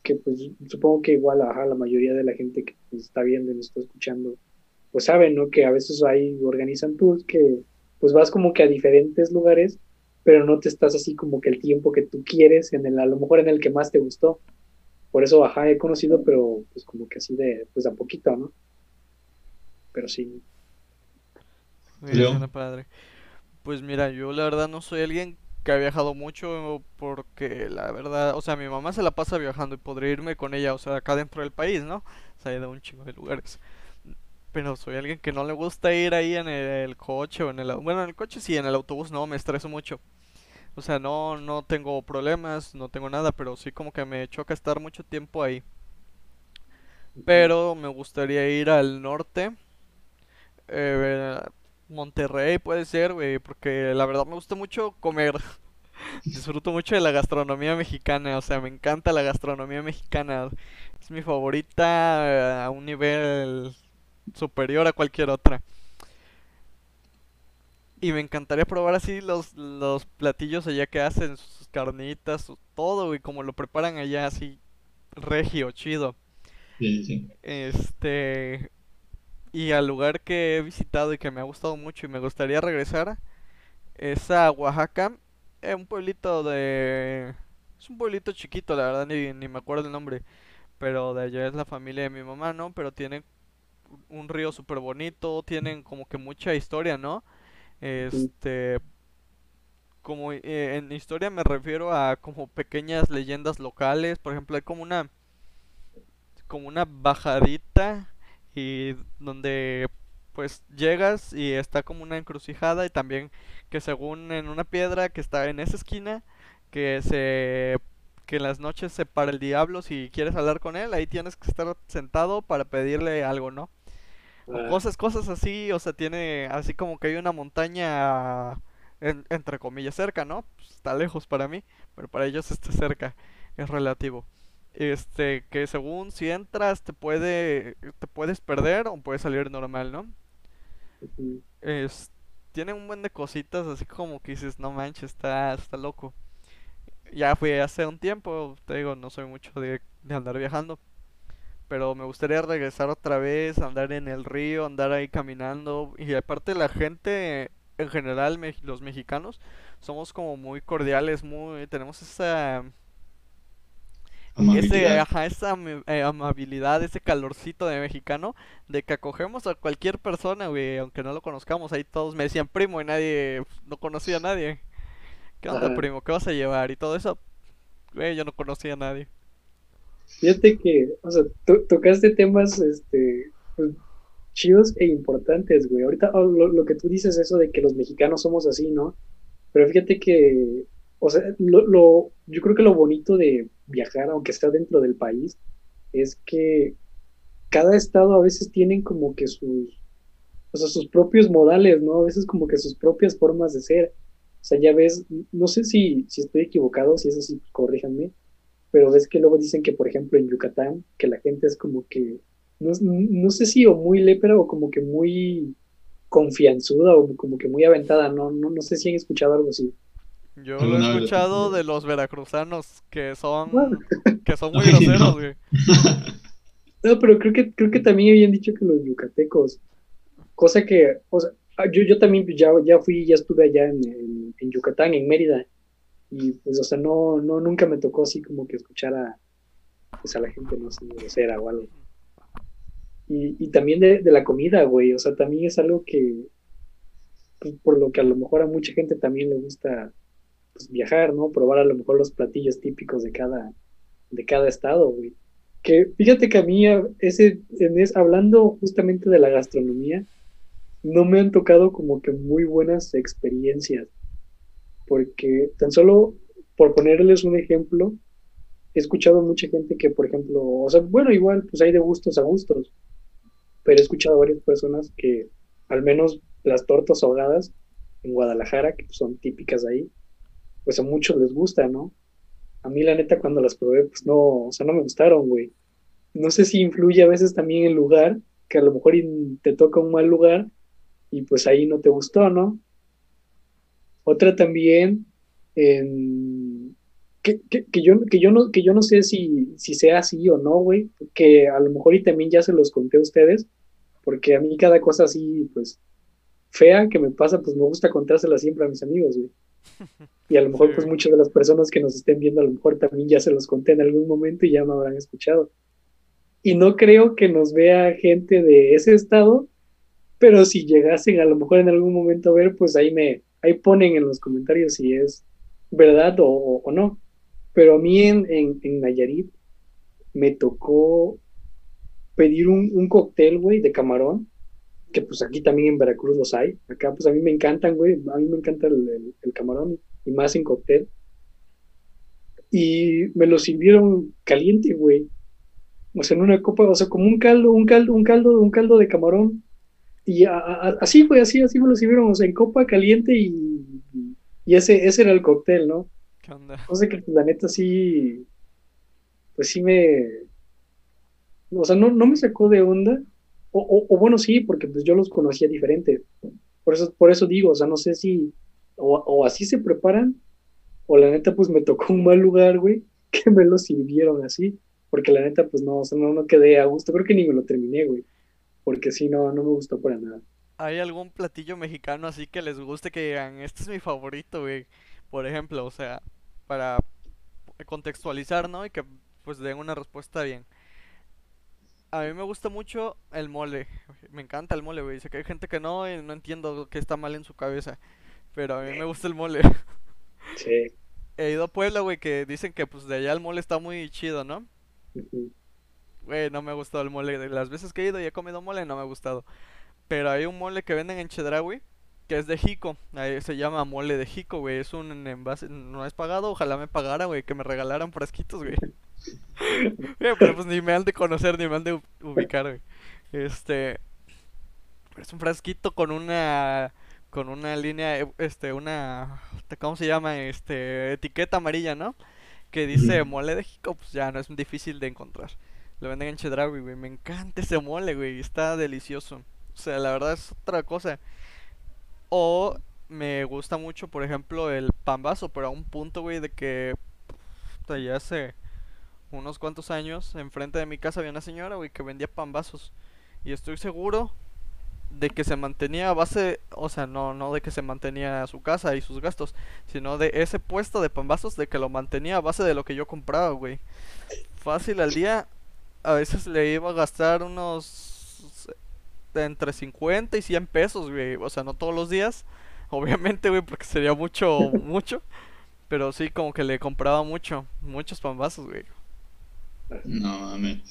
que pues supongo que igual ajá, la mayoría de la gente que pues, está viendo y nos está escuchando, pues saben, ¿no? Que a veces ahí organizan tours que pues vas como que a diferentes lugares pero no te estás así como que el tiempo que tú quieres, en el, a lo mejor en el que más te gustó. Por eso, ajá, he conocido, pero pues como que así de, pues a poquito, ¿no? Pero sí. muy bien, suena padre. Pues mira, yo la verdad no soy alguien que ha viajado mucho porque la verdad, o sea, mi mamá se la pasa viajando y podría irme con ella, o sea, acá dentro del país, ¿no? O sea, de un chingo de lugares. Pero soy alguien que no le gusta ir ahí en el coche o en el... Bueno, en el coche sí, en el autobús no, me estreso mucho. O sea, no, no tengo problemas, no tengo nada, pero sí como que me choca estar mucho tiempo ahí. Pero me gustaría ir al norte, eh, Monterrey puede ser, güey, porque la verdad me gusta mucho comer. Disfruto mucho de la gastronomía mexicana, o sea, me encanta la gastronomía mexicana. Es mi favorita eh, a un nivel superior a cualquier otra. Y me encantaría probar así los, los platillos allá que hacen, sus carnitas, su- todo, y como lo preparan allá así, regio, chido. Sí, sí. Este, y al lugar que he visitado y que me ha gustado mucho y me gustaría regresar es a Oaxaca, eh, un pueblito de... Es un pueblito chiquito, la verdad ni, ni me acuerdo el nombre, pero de allá es la familia de mi mamá, ¿no? Pero tienen un río súper bonito, tienen como que mucha historia, ¿no? Este, como eh, en historia me refiero a como pequeñas leyendas locales, por ejemplo, hay como una como una bajadita y donde pues llegas y está como una encrucijada y también que según en una piedra que está en esa esquina que se que en las noches se para el diablo si quieres hablar con él, ahí tienes que estar sentado para pedirle algo, ¿no? O Ah, cosas, cosas así, o sea, tiene así como que hay una montaña en- entre comillas cerca, ¿no? Pues, está lejos para mí, pero para ellos está cerca, es relativo. Este, que según si entras te puede, te puedes perder o puedes salir normal, ¿no? Es, tiene un buen de cositas así como que dices, no manches, está, está loco. Ya fui hace un tiempo, te digo, no soy mucho de, de andar viajando, pero me gustaría regresar otra vez, andar en el río, andar ahí caminando. Y aparte la gente, en general, me- los mexicanos, somos como muy cordiales, muy, tenemos esa, ese, Amabilidad. ajá, esa eh, amabilidad, ese calorcito de mexicano, de que acogemos a cualquier persona, güey, aunque no lo conozcamos. Ahí todos me decían primo y nadie, no conocía a nadie. ¿Qué onda, primo? ¿Qué vas a llevar? Y todo eso, güey, yo no conocía a nadie. Fíjate que, o sea, to- tocaste temas, este, pues, chidos e importantes, güey. Ahorita oh, lo, lo que tú dices, eso de que los mexicanos somos así, ¿no? Pero fíjate que, o sea, lo, lo, yo creo que lo bonito de viajar, aunque está dentro del país, es que cada estado a veces tienen como que sus, o sea, sus propios modales, ¿no? A veces como que sus propias formas de ser. O sea, ya ves, no sé si, si estoy equivocado, si es así, corríjanme, pero ves que luego dicen que, por ejemplo, en Yucatán, que la gente es como que, no, no sé si o muy lépera o como que muy confianzuda o como que muy aventada, no, no, no sé si han escuchado algo así. Yo lo he ¿Alguna vez lo escuchado de los veracruzanos que Bueno, son que son muy groseros, no. güey. no, pero creo que, creo que también habían dicho que los yucatecos, cosa que, o sea, yo, yo también ya, ya fui, ya estuve allá en, en, en Yucatán, en Mérida, y pues, o sea, no, no, nunca me tocó así como que escuchar a, pues, a la gente, no sé, grosera o algo. Y, también de, la comida, güey. O sea, también es algo que, pues, por lo que a lo mejor a mucha gente también le gusta pues, viajar, ¿no? Probar a lo mejor los platillos típicos de cada, de cada estado, güey. Que fíjate que a mí, ese, en es, hablando justamente de la gastronomía, no me han tocado como que muy buenas experiencias. Porque tan solo por ponerles un ejemplo, he escuchado mucha gente que, por ejemplo, o sea, bueno, igual, pues hay de gustos a gustos, pero he escuchado a varias personas que al menos las tortas ahogadas en Guadalajara, que son típicas ahí, pues a muchos les gusta, ¿no? A mí la neta cuando las probé, pues no, o sea, no me gustaron, güey. No sé si influye a veces también el lugar, que a lo mejor te toca un mal lugar y pues ahí no te gustó, ¿no? Otra también, en, que, que, yo, que, yo no, que yo no sé si, si sea así o no, güey, que a lo mejor y también ya se los conté a ustedes, porque a mí cada cosa así, pues, fea que me pasa, pues me gusta contársela siempre a mis amigos, güey. Y a lo mejor, pues muchas de las personas que nos estén viendo, a lo mejor también ya se los conté en algún momento y ya me habrán escuchado. Y no creo que nos vea gente de ese estado, pero si llegasen a lo mejor en algún momento a ver, pues ahí me, ahí ponen en los comentarios si es verdad o, no. Pero a mí en, en, Nayarit me tocó pedir un, un cóctel, güey, de camarón que pues aquí también en Veracruz los hay. Acá pues a mí me encantan, güey, a mí me encanta el, camarón y más en cóctel. Y me lo sirvieron caliente, güey. O sea, en una copa, o sea, como un caldo, un caldo, un caldo, un caldo de camarón. Y así, güey, así, así me lo sirvieron, o sea, en copa caliente y, y ese, ese era el cóctel, ¿no? ¿Qué onda? O sea que la neta sí, pues sí me, o sea, no, no me sacó de onda, o, bueno, sí, porque pues yo los conocía diferente. Por eso, por eso digo, o sea, no sé si o, así se preparan, o la neta, pues me tocó un mal lugar, güey, que me lo sirvieron así. Porque la neta, pues no, o sea, no, no quedé a gusto. Creo que ni me lo terminé, güey. Porque sí, no, no me gustó para nada. ¿Hay algún platillo mexicano así que les guste que digan, este es mi favorito, güey? Por ejemplo, o sea, para contextualizar, ¿no? Y que pues den una respuesta bien. A mí me gusta mucho el mole. Me encanta el mole, güey. Sé que hay gente que no y no entiendo qué está mal en su cabeza. Pero a mí me gusta el mole. Sí. He ido a Puebla, güey, que dicen que pues de allá el mole está muy chido, ¿no? Güey, no me ha gustado el mole. De las veces que he ido y he comido mole, no me ha gustado. Pero hay un mole que venden en Chedraui que es de Jico. Ahí se llama mole de Jico, güey. Es un envase, no es pagado. Ojalá me pagara, güey, que me regalaran frasquitos, güey. pero pues ni me han de conocer, ni me han de ubicar, güey. Este. Es un frasquito con una. Con una línea, eh, este, una. ¿Cómo se llama? Este. Etiqueta amarilla, ¿no? Que dice mole de jico, pues ya no es difícil de encontrar. Lo venden en Chedraui, güey. Me encanta ese mole, güey. Está delicioso. O sea, la verdad es otra cosa. O me gusta mucho, por ejemplo, el pambazo, pero a un punto, güey, de que. ya sé unos cuantos años, enfrente de mi casa había una señora, güey, que vendía pambazos. Y estoy seguro de que se mantenía a base, o sea, no, no de que se mantenía su casa y sus gastos, sino de ese puesto de pambazos, de que lo mantenía a base de lo que yo compraba, güey. Fácil al día, a veces le iba a gastar unos entre 50 y 100 pesos, güey. O sea, no todos los días, obviamente, güey, porque sería mucho, mucho. Pero sí, como que le compraba mucho, muchos pambazos, güey. No, amén.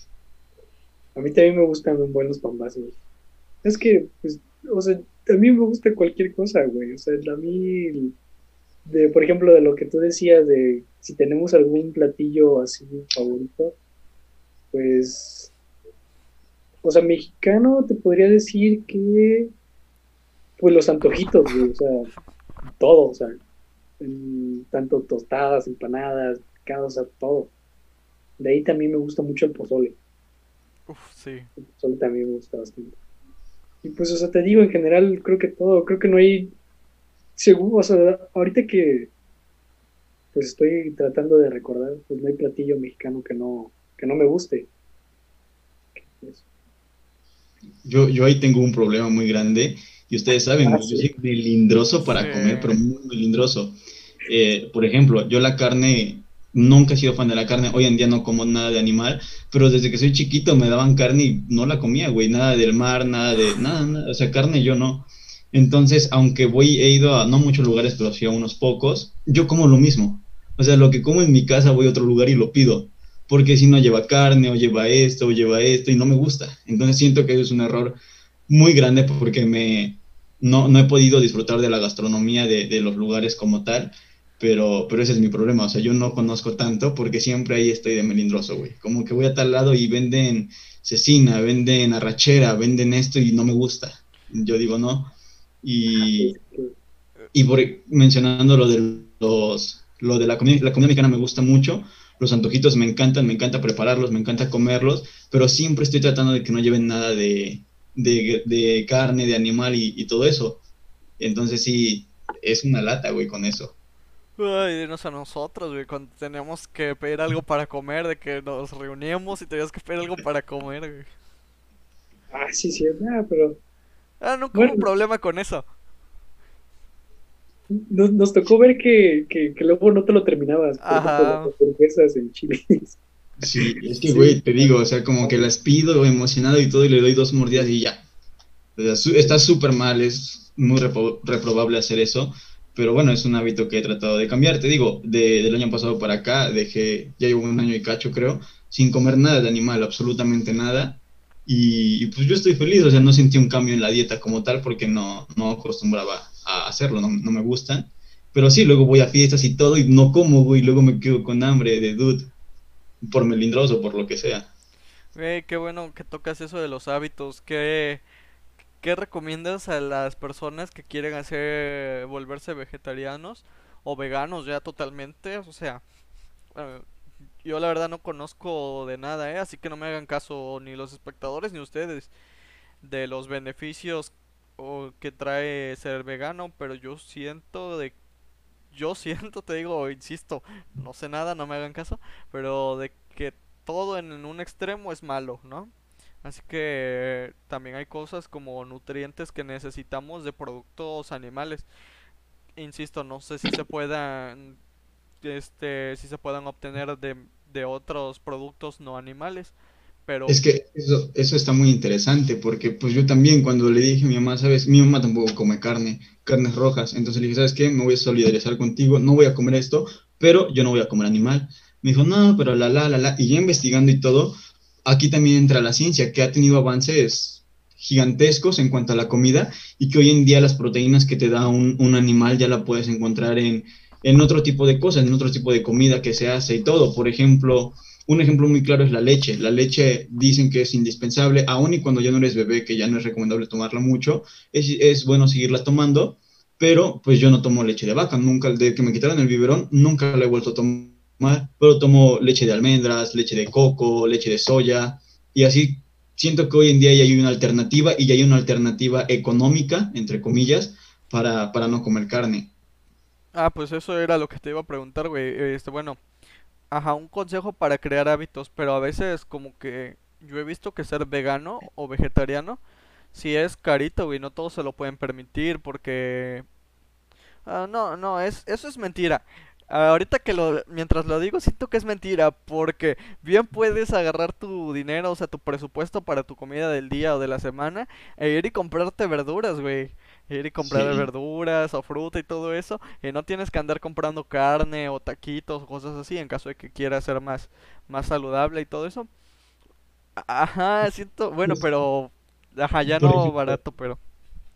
A mí también me gustan buenos pambazos. Es que, pues, o sea, a mí me gusta cualquier cosa, güey. O sea, a mí, de, por ejemplo, de lo que tú decías, de si tenemos algún platillo así favorito, pues, o sea, mexicano te podría decir que, pues los antojitos, güey, o sea, todo, o sea, tanto tostadas, empanadas, picados, o sea, todo. De ahí también me gusta mucho el pozole. Uf, sí. El pozole también me gusta bastante. Y pues, o sea, te digo, en general, creo que todo, creo que no hay, seguro, o sea, ahorita que, pues estoy tratando de recordar, pues no hay platillo mexicano que no, que no me guste. Yo, yo ahí tengo un problema muy grande, y ustedes saben, ah, yo soy melindroso para comer, pero muy melindroso. Eh, por ejemplo, yo la carne nunca he sido fan de la carne, hoy en día no como nada de animal, pero desde que soy chiquito me daban carne y no la comía, güey, nada del mar, nada de, nada, nada, o sea, carne yo no. Entonces, aunque voy, he ido a no muchos lugares, pero sí a unos pocos, yo como lo mismo. O sea, lo que como en mi casa voy a otro lugar y lo pido, porque si no lleva carne o lleva esto o lleva esto y no me gusta. Entonces siento que eso es un error muy grande porque me, no, no he podido disfrutar de la gastronomía de, de los lugares como tal pero, pero ese es mi problema, o sea, yo no conozco tanto porque siempre ahí estoy de melindroso, güey. Como que voy a tal lado y venden cecina, venden arrachera, venden esto y no me gusta. Yo digo no. Y, y por, mencionando lo de los, lo de la comida, la comida mexicana me gusta mucho, los antojitos me encantan, me encanta prepararlos, me encanta comerlos, pero siempre estoy tratando de que no lleven nada de, de, de carne, de animal y, y todo eso. Entonces sí, es una lata, güey, con eso. Ay, dinos a nosotros, güey, cuando tenemos que pedir algo para comer, de que nos reuníamos y tenías que pedir algo para comer, güey. Ah, sí, sí, nada, pero... Ah, nunca Bueno. hubo un problema con eso. Nos, nos tocó ver que, que, que luego no te lo terminabas. Ajá. las hamburguesas en Chile. Sí, es que, Sí. güey, te digo, o sea, como que las pido emocionado y todo y le doy dos mordidas y ya. O sea, su- está súper mal, es muy repro- reprobable hacer eso, pero bueno, es un hábito que he tratado de cambiar. Te digo, de- del año pasado para acá, dejé, ya llevo un año y cacho, creo, sin comer nada de animal, absolutamente nada. Y, y, pues yo estoy feliz, o sea, no sentí un cambio en la dieta como tal porque no, no acostumbraba a hacerlo, no, no me gusta. Pero sí, luego voy a fiestas y todo y no como, güey, y luego me quedo con hambre de dude, por melindroso, por lo que sea. Güey, qué bueno que tocas eso de los hábitos. ¿Qué, qué recomiendas a las personas que quieren hacer, volverse vegetarianos o veganos ya totalmente? O sea, eh, yo la verdad no conozco de nada, ¿eh? Así que no me hagan caso ni los espectadores ni ustedes de los beneficios o que trae ser vegano, pero yo siento de yo siento, te digo, insisto, no sé nada, no me hagan caso, pero de que todo en un extremo es malo, ¿no? Así que también hay cosas como nutrientes que necesitamos de productos animales. Insisto, no sé si se puedan, este, si se puedan obtener de, de otros productos no animales, pero Es que eso, está muy interesante porque pues yo también cuando le dije a mi mamá, sabes, mi mamá tampoco come carne, carnes rojas, entonces le dije, ¿sabes qué? Me voy a solidarizar contigo, no voy a comer esto, pero yo no voy a comer animal. Me dijo, no, pero la, la, la, la, y ya investigando y todo, aquí también entra la ciencia que ha tenido avances gigantescos en cuanto a la comida y que hoy en día las proteínas que te da un, un animal ya la puedes encontrar en, en otro tipo de cosas, en otro tipo de comida que se hace y todo. Por ejemplo, un ejemplo muy claro es la leche. La leche dicen que es indispensable, aun y cuando ya no eres bebé, que ya no es recomendable tomarla mucho, es, es bueno seguirla tomando, pero pues yo no tomo leche de vaca, nunca, de que me quitaron el biberón, nunca la he vuelto a tomar, pero tomo leche de almendras, leche de coco, leche de soya, y así siento que hoy en día ya hay una alternativa y ya hay una alternativa económica, entre comillas, para, para no comer carne. Ah, pues eso era lo que te iba a preguntar, güey. Este, bueno, ajá, un consejo para crear hábitos, pero a veces como que yo he visto que ser vegano o vegetariano si es carito, güey, no todos se lo pueden permitir porque ah, no, no, es eso es mentira. Ahorita que lo, mientras lo digo, siento que es mentira, porque bien puedes agarrar tu dinero, o sea, tu presupuesto para tu comida del día o de la semana, e ir y comprarte verduras, güey. Ir y comprar Sí. verduras o fruta y todo eso, y no tienes que andar comprando carne o taquitos o cosas así, en caso de que quieras ser más, más saludable y todo eso. Ajá, siento, bueno, Pues, pero, ajá, ya por no ejemplo, barato, pero,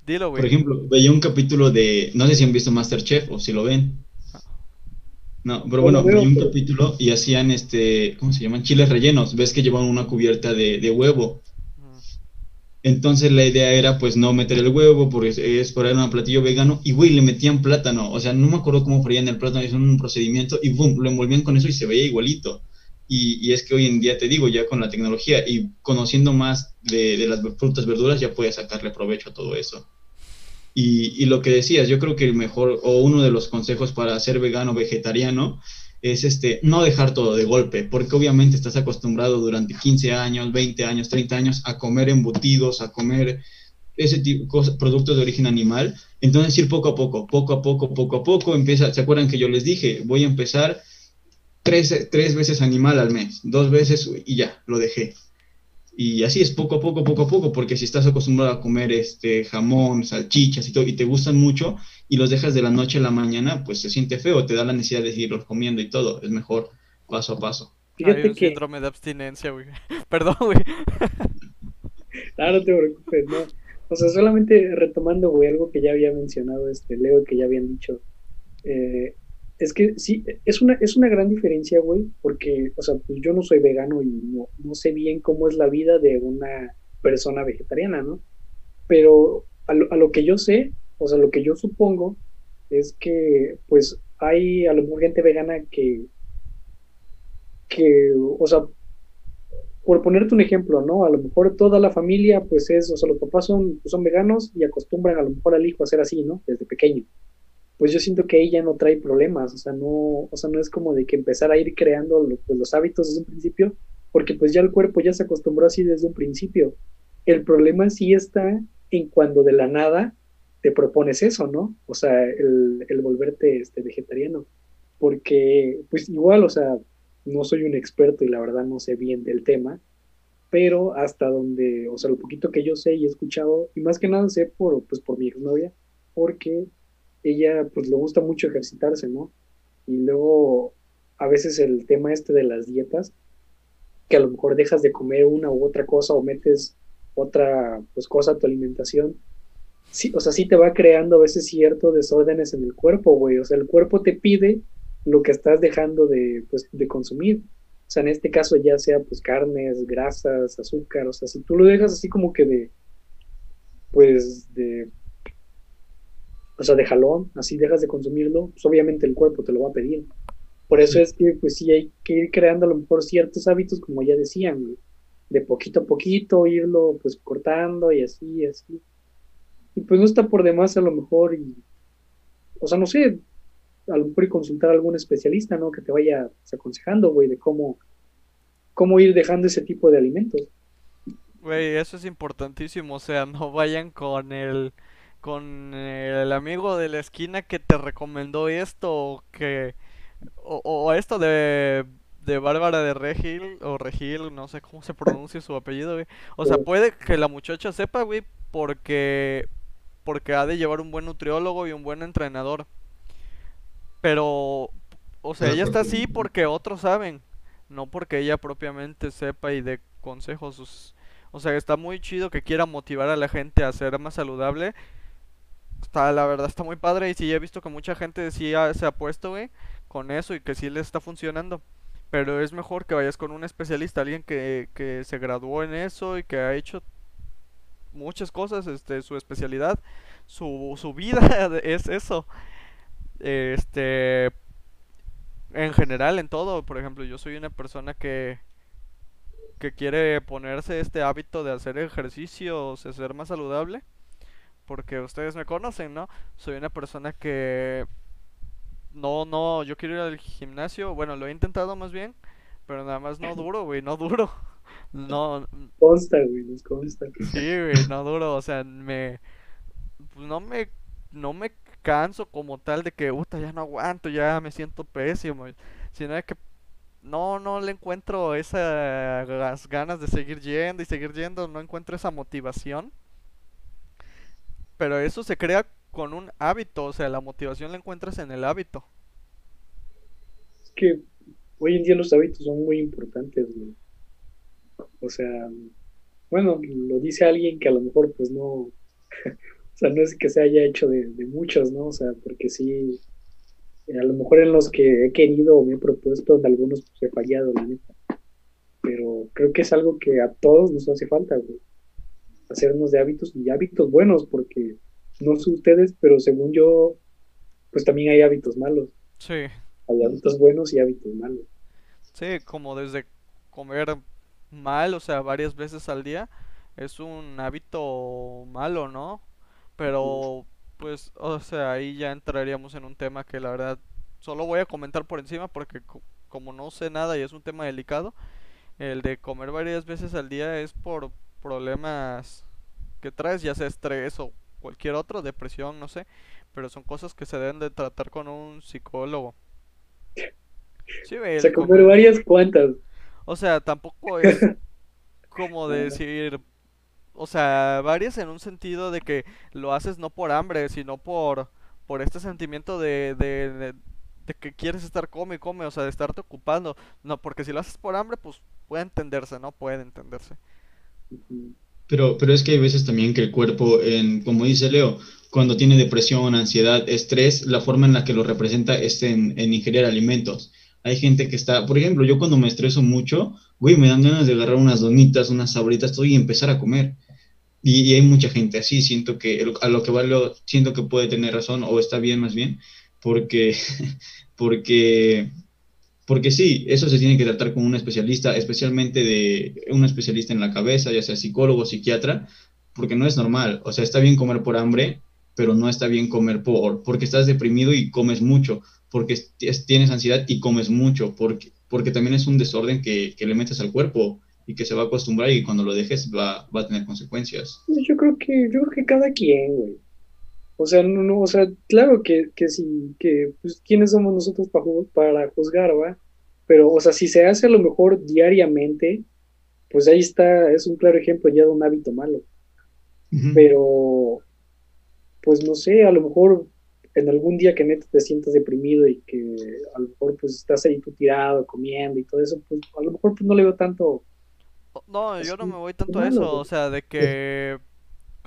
dilo, por güey. ejemplo, veía un capítulo de, no sé si han visto Masterchef o si lo ven. No, pero bueno, veo, veía un capítulo y hacían este, ¿cómo se llaman? Chiles rellenos. Ves que llevan una cubierta de, de huevo. Entonces la idea era pues no meter el huevo porque es para un platillo vegano y güey, le metían plátano, o sea, no me acuerdo cómo freían el plátano, es un procedimiento y boom, lo envolvían con eso y se veía igualito. Y, y es que hoy en día te digo, ya con la tecnología y conociendo más de, de las frutas, verduras, ya puedes sacarle provecho a todo eso. Y, y lo que decías, yo creo que el mejor o uno de los consejos para ser vegano vegetariano es este, no dejar todo de golpe, porque obviamente estás acostumbrado durante 15 años, 20 años, 30 años a comer embutidos, a comer ese tipo de productos de origen animal. Entonces ir poco a poco, poco a poco, poco a poco, empieza, ¿se acuerdan que yo les dije? Voy a empezar tres, tres veces animal al mes, dos veces y ya, lo dejé. Y así es poco a poco, poco a poco, porque si estás acostumbrado a comer este jamón, salchichas y todo, y te gustan mucho, y los dejas de la noche a la mañana, pues se siente feo, te da la necesidad de seguirlos comiendo y todo. Es mejor paso a paso. Fíjate Hay un que... síndrome de abstinencia, güey. Perdón, güey. Ah, no te preocupes, no. O sea, solamente retomando, güey, algo que ya había mencionado este Leo, que ya habían dicho. Eh, es que sí, es una, es una gran diferencia, güey, porque, o sea, pues yo no soy vegano y no, no sé bien cómo es la vida de una persona vegetariana, ¿no? Pero a lo, a lo que yo sé, o sea, lo que yo supongo es que, pues, hay a lo mejor gente vegana que, que, o sea, por ponerte un ejemplo, ¿no? A lo mejor toda la familia, pues es, o sea, los papás son, pues son veganos y acostumbran a lo mejor al hijo a ser así, ¿no? Desde pequeño pues yo siento que ella no trae problemas, o sea, no, o sea, no es como de que empezar a ir creando pues, los hábitos desde un principio, porque pues ya el cuerpo ya se acostumbró así desde un principio. El problema sí está en cuando de la nada te propones eso, ¿no? O sea, el, el volverte este, vegetariano, porque pues igual, o sea, no soy un experto y la verdad no sé bien del tema, pero hasta donde, o sea, lo poquito que yo sé y he escuchado, y más que nada sé por, pues, por mi exnovia, porque ella pues le gusta mucho ejercitarse, ¿no? Y luego a veces el tema este de las dietas, que a lo mejor dejas de comer una u otra cosa o metes otra pues cosa a tu alimentación, sí, o sea, sí te va creando a veces ciertos desórdenes en el cuerpo, güey, o sea, el cuerpo te pide lo que estás dejando de, pues, de consumir. O sea, en este caso ya sea pues carnes, grasas, azúcar, o sea, si tú lo dejas así como que de, pues de o sea, de jalón, así dejas de consumirlo, pues obviamente el cuerpo te lo va a pedir. Por eso es que, pues sí, hay que ir creando a lo mejor ciertos hábitos, como ya decían, de poquito a poquito, irlo pues cortando y así, y así. Y pues no está por demás a lo mejor, y, o sea, no sé, a lo mejor y consultar a algún especialista, ¿no? Que te vaya pues, aconsejando, güey, de cómo, cómo ir dejando ese tipo de alimentos. Güey, eso es importantísimo, o sea, no vayan con el con el amigo de la esquina que te recomendó esto o que o, esto de de Bárbara de Regil o Regil, no sé cómo se pronuncia su apellido, güey. O sea, puede que la muchacha sepa, güey, porque porque ha de llevar un buen nutriólogo y un buen entrenador. Pero o sea, ella está así porque otros saben, no porque ella propiamente sepa y dé consejos. O sea, está muy chido que quiera motivar a la gente a ser más saludable Está, la verdad está muy padre y sí he visto que mucha gente sí se ha puesto, con eso y que sí le está funcionando. Pero es mejor que vayas con un especialista, alguien que, que se graduó en eso y que ha hecho muchas cosas, este, su especialidad, su, su vida es eso. Este, en general, en todo, por ejemplo, yo soy una persona que, que quiere ponerse este hábito de hacer ejercicio, o ser más saludable porque ustedes me conocen, ¿no? Soy una persona que no, no, yo quiero ir al gimnasio, bueno, lo he intentado más bien, pero nada más no duro, güey, no duro. No. Consta, güey, nos consta. Sí, güey, no duro, o sea, me pues no me no me canso como tal de que, puta, ya no aguanto, ya me siento pésimo, sino de que no, no le encuentro esas ganas de seguir yendo y seguir yendo, no encuentro esa motivación. Pero eso se crea con un hábito, o sea, la motivación la encuentras en el hábito. Es que hoy en día los hábitos son muy importantes, güey. O sea, bueno, lo dice alguien que a lo mejor pues no, o sea, no es que se haya hecho de, muchos, ¿no? O sea, porque sí, a lo mejor en los que he querido o me he propuesto, en algunos pues he fallado, la neta. Pero creo que es algo que a todos nos hace falta, güey hacernos de hábitos y hábitos buenos, porque no sé ustedes, pero según yo, pues también hay hábitos malos. Sí. Hay hábitos buenos y hábitos malos. Sí, como desde comer mal, o sea, varias veces al día, es un hábito malo, ¿no? Pero, pues, o sea, ahí ya entraríamos en un tema que la verdad solo voy a comentar por encima porque como no sé nada y es un tema delicado, el de comer varias veces al día es por problemas que traes, ya sea estrés o cualquier otro, depresión, no sé, pero son cosas que se deben de tratar con un psicólogo. Sí, O sea, comer varias cuantas. O sea, tampoco es como decir, o sea, varias en un sentido de que lo haces no por hambre, sino por, por este sentimiento de, de, de, de que quieres estar come y come, o sea, de estarte ocupando. No, porque si lo haces por hambre, pues puede entenderse, ¿no? Puede entenderse. Pero, pero es que hay veces también que el cuerpo, en, como dice Leo, cuando tiene depresión, ansiedad, estrés, la forma en la que lo representa es en, en ingerir alimentos. Hay gente que está, por ejemplo, yo cuando me estreso mucho, güey, me dan ganas de agarrar unas donitas, unas sabritas, todo y empezar a comer. Y, hay mucha gente así, siento que a lo que vale, siento que puede tener razón, o está bien más bien, porque, porque porque sí, eso se tiene que tratar con un especialista, especialmente de un especialista en la cabeza, ya sea psicólogo, psiquiatra, porque no es normal. O sea, está bien comer por hambre, pero no está bien comer por, porque estás deprimido y comes mucho, porque es- tienes ansiedad y comes mucho, porque, porque también es un desorden que, que le metes al cuerpo y que se va a acostumbrar y cuando lo dejes va, va a tener consecuencias. Pues Yo creo que, yo creo que cada quien, güey. O sea, no, no, o sea, claro que, que sí, que, pues, ¿quiénes somos nosotros para, para juzgar, va? Pero, o sea, si se hace a lo mejor diariamente, pues ahí está, es un claro ejemplo ya de un hábito malo. Pero, pues no sé, a lo mejor en algún día que neta te sientas deprimido y que a lo mejor pues estás ahí tú tirado, comiendo y todo eso, pues a lo mejor pues no le veo tanto No, yo no me voy tanto a eso, o sea, de que,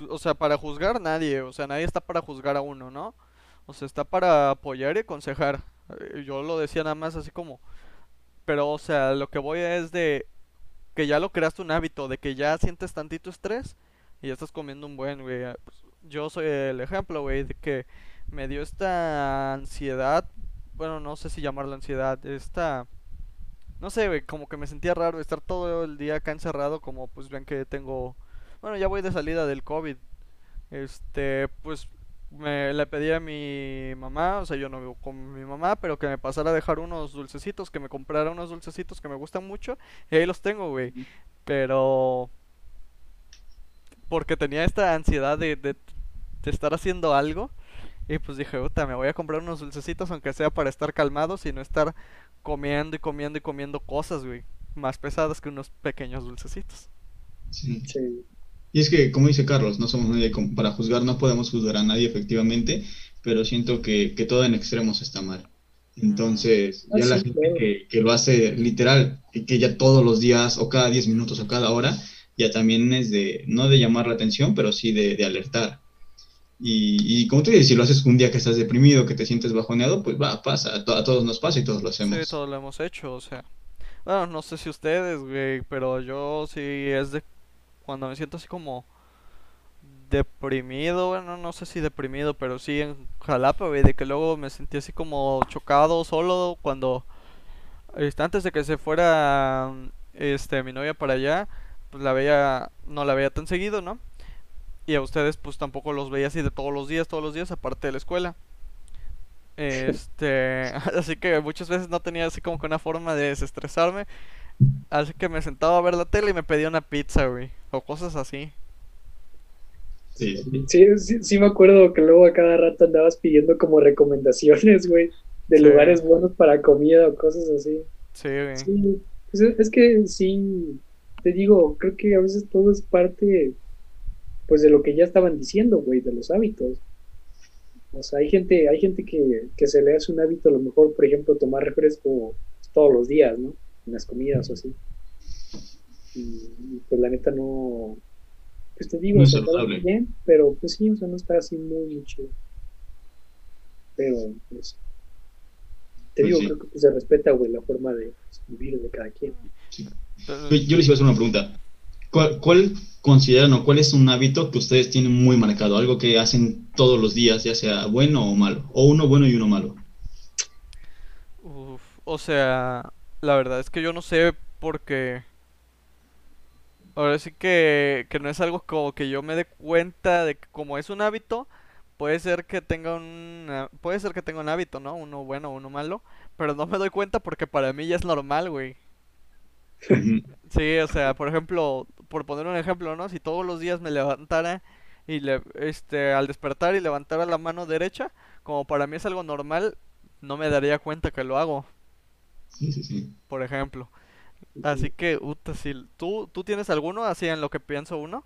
o sea, para juzgar nadie, o sea, nadie está para juzgar a uno, ¿no? O sea, está para apoyar y aconsejar. Eh, Yo lo decía nada más así como, pero, o sea, lo que voy es de que ya lo creaste un hábito, de que ya sientes tantito estrés y ya estás comiendo un buen, güey. ah, pues, yo soy el ejemplo, güey, de que me dio esta ansiedad, bueno, no sé si llamarla ansiedad, esta, no sé, güey, como que me sentía raro estar todo el día acá encerrado, como pues ven que tengo, bueno, ya voy de salida del COVID. Este, pues me le pedí a mi mamá, o sea, yo no vivo con mi mamá, pero que me pasara a dejar unos dulcecitos, que me comprara unos dulcecitos que me gustan mucho, y ahí los tengo, güey. Pero porque tenía esta ansiedad de, de, de estar haciendo algo, y pues dije, puta, me voy a comprar unos dulcecitos, aunque sea para estar calmados y no estar comiendo y comiendo y comiendo cosas, güey, más pesadas que unos pequeños dulcecitos. Sí. Sí. Y es que, como dice Carlos, no somos nadie como para juzgar, no podemos juzgar a nadie efectivamente, pero siento que, que todo en extremos está mal. Entonces, Ah, ya la sí, gente claro. que, que lo hace literal, y que ya todos los días o cada 10 minutos o cada hora, ya también es de, no de llamar la atención, pero sí de, de alertar. Y, y como tú dices, si lo haces un día que estás deprimido, que te sientes bajoneado, pues va, pasa, a, to- a todos nos pasa y todos lo Sí, hacemos. todo lo hemos hecho, o sea. Bueno, no sé si ustedes, güey, pero yo sí es de cuando me siento así como deprimido, bueno, no sé si deprimido, pero sí en Jalapa, güey, de que luego me sentí así como chocado, solo, cuando, este, antes de que se fuera, este, mi novia para allá, pues la veía, no la veía tan seguido, ¿no? Y a ustedes, pues tampoco los veía así de todos los días, todos los días, aparte de la escuela. Este, así que muchas veces no tenía así como que una forma de desestresarme. Así que me sentaba a ver la tele y me pedía una pizza, güey. O cosas así. Sí, sí. Sí, sí, me acuerdo que luego a cada rato andabas pidiendo como recomendaciones, güey, de Sí. lugares buenos para comida o cosas así. Sí, güey. Sí, pues es, es que sí, te digo, creo que a veces todo es parte, pues, de lo que ya estaban diciendo, güey, de los hábitos. O sea, hay gente, hay gente que, que se le hace un hábito, a lo mejor, por ejemplo, tomar refresco todos los días, ¿no? En las comidas o así. Y, y, pues la neta no, pues te digo, No saludable. bien, pero pues sí, o sea, no está así muy, muy chido. Pero, pues, te Pues digo, sí. creo que pues, se respeta, güey, la forma de pues, vivir de cada quien. Yo, yo les iba a hacer una pregunta. ¿Cuál, cuál consideran o cuál es un hábito que ustedes tienen muy marcado? Algo que hacen todos los días, ya sea bueno o malo. O uno bueno y uno malo. Uf, o sea, la verdad es que yo no sé porque ahora sí que, que no es algo como que yo me dé cuenta de que como es un hábito, puede ser que tenga un ah, puede ser que tenga un hábito, ¿no? Uno bueno, uno malo, pero no me doy cuenta porque para mí ya es normal, güey. Sí, o sea, por ejemplo, por poner un ejemplo, ¿no? Si todos los días me levantara y le, este, al despertar y levantara la mano derecha, como para mí es algo normal, no me daría cuenta que lo hago. Sí, sí, sí. por ejemplo. Así que, si ¿tú, tú tienes alguno así en lo que pienso uno?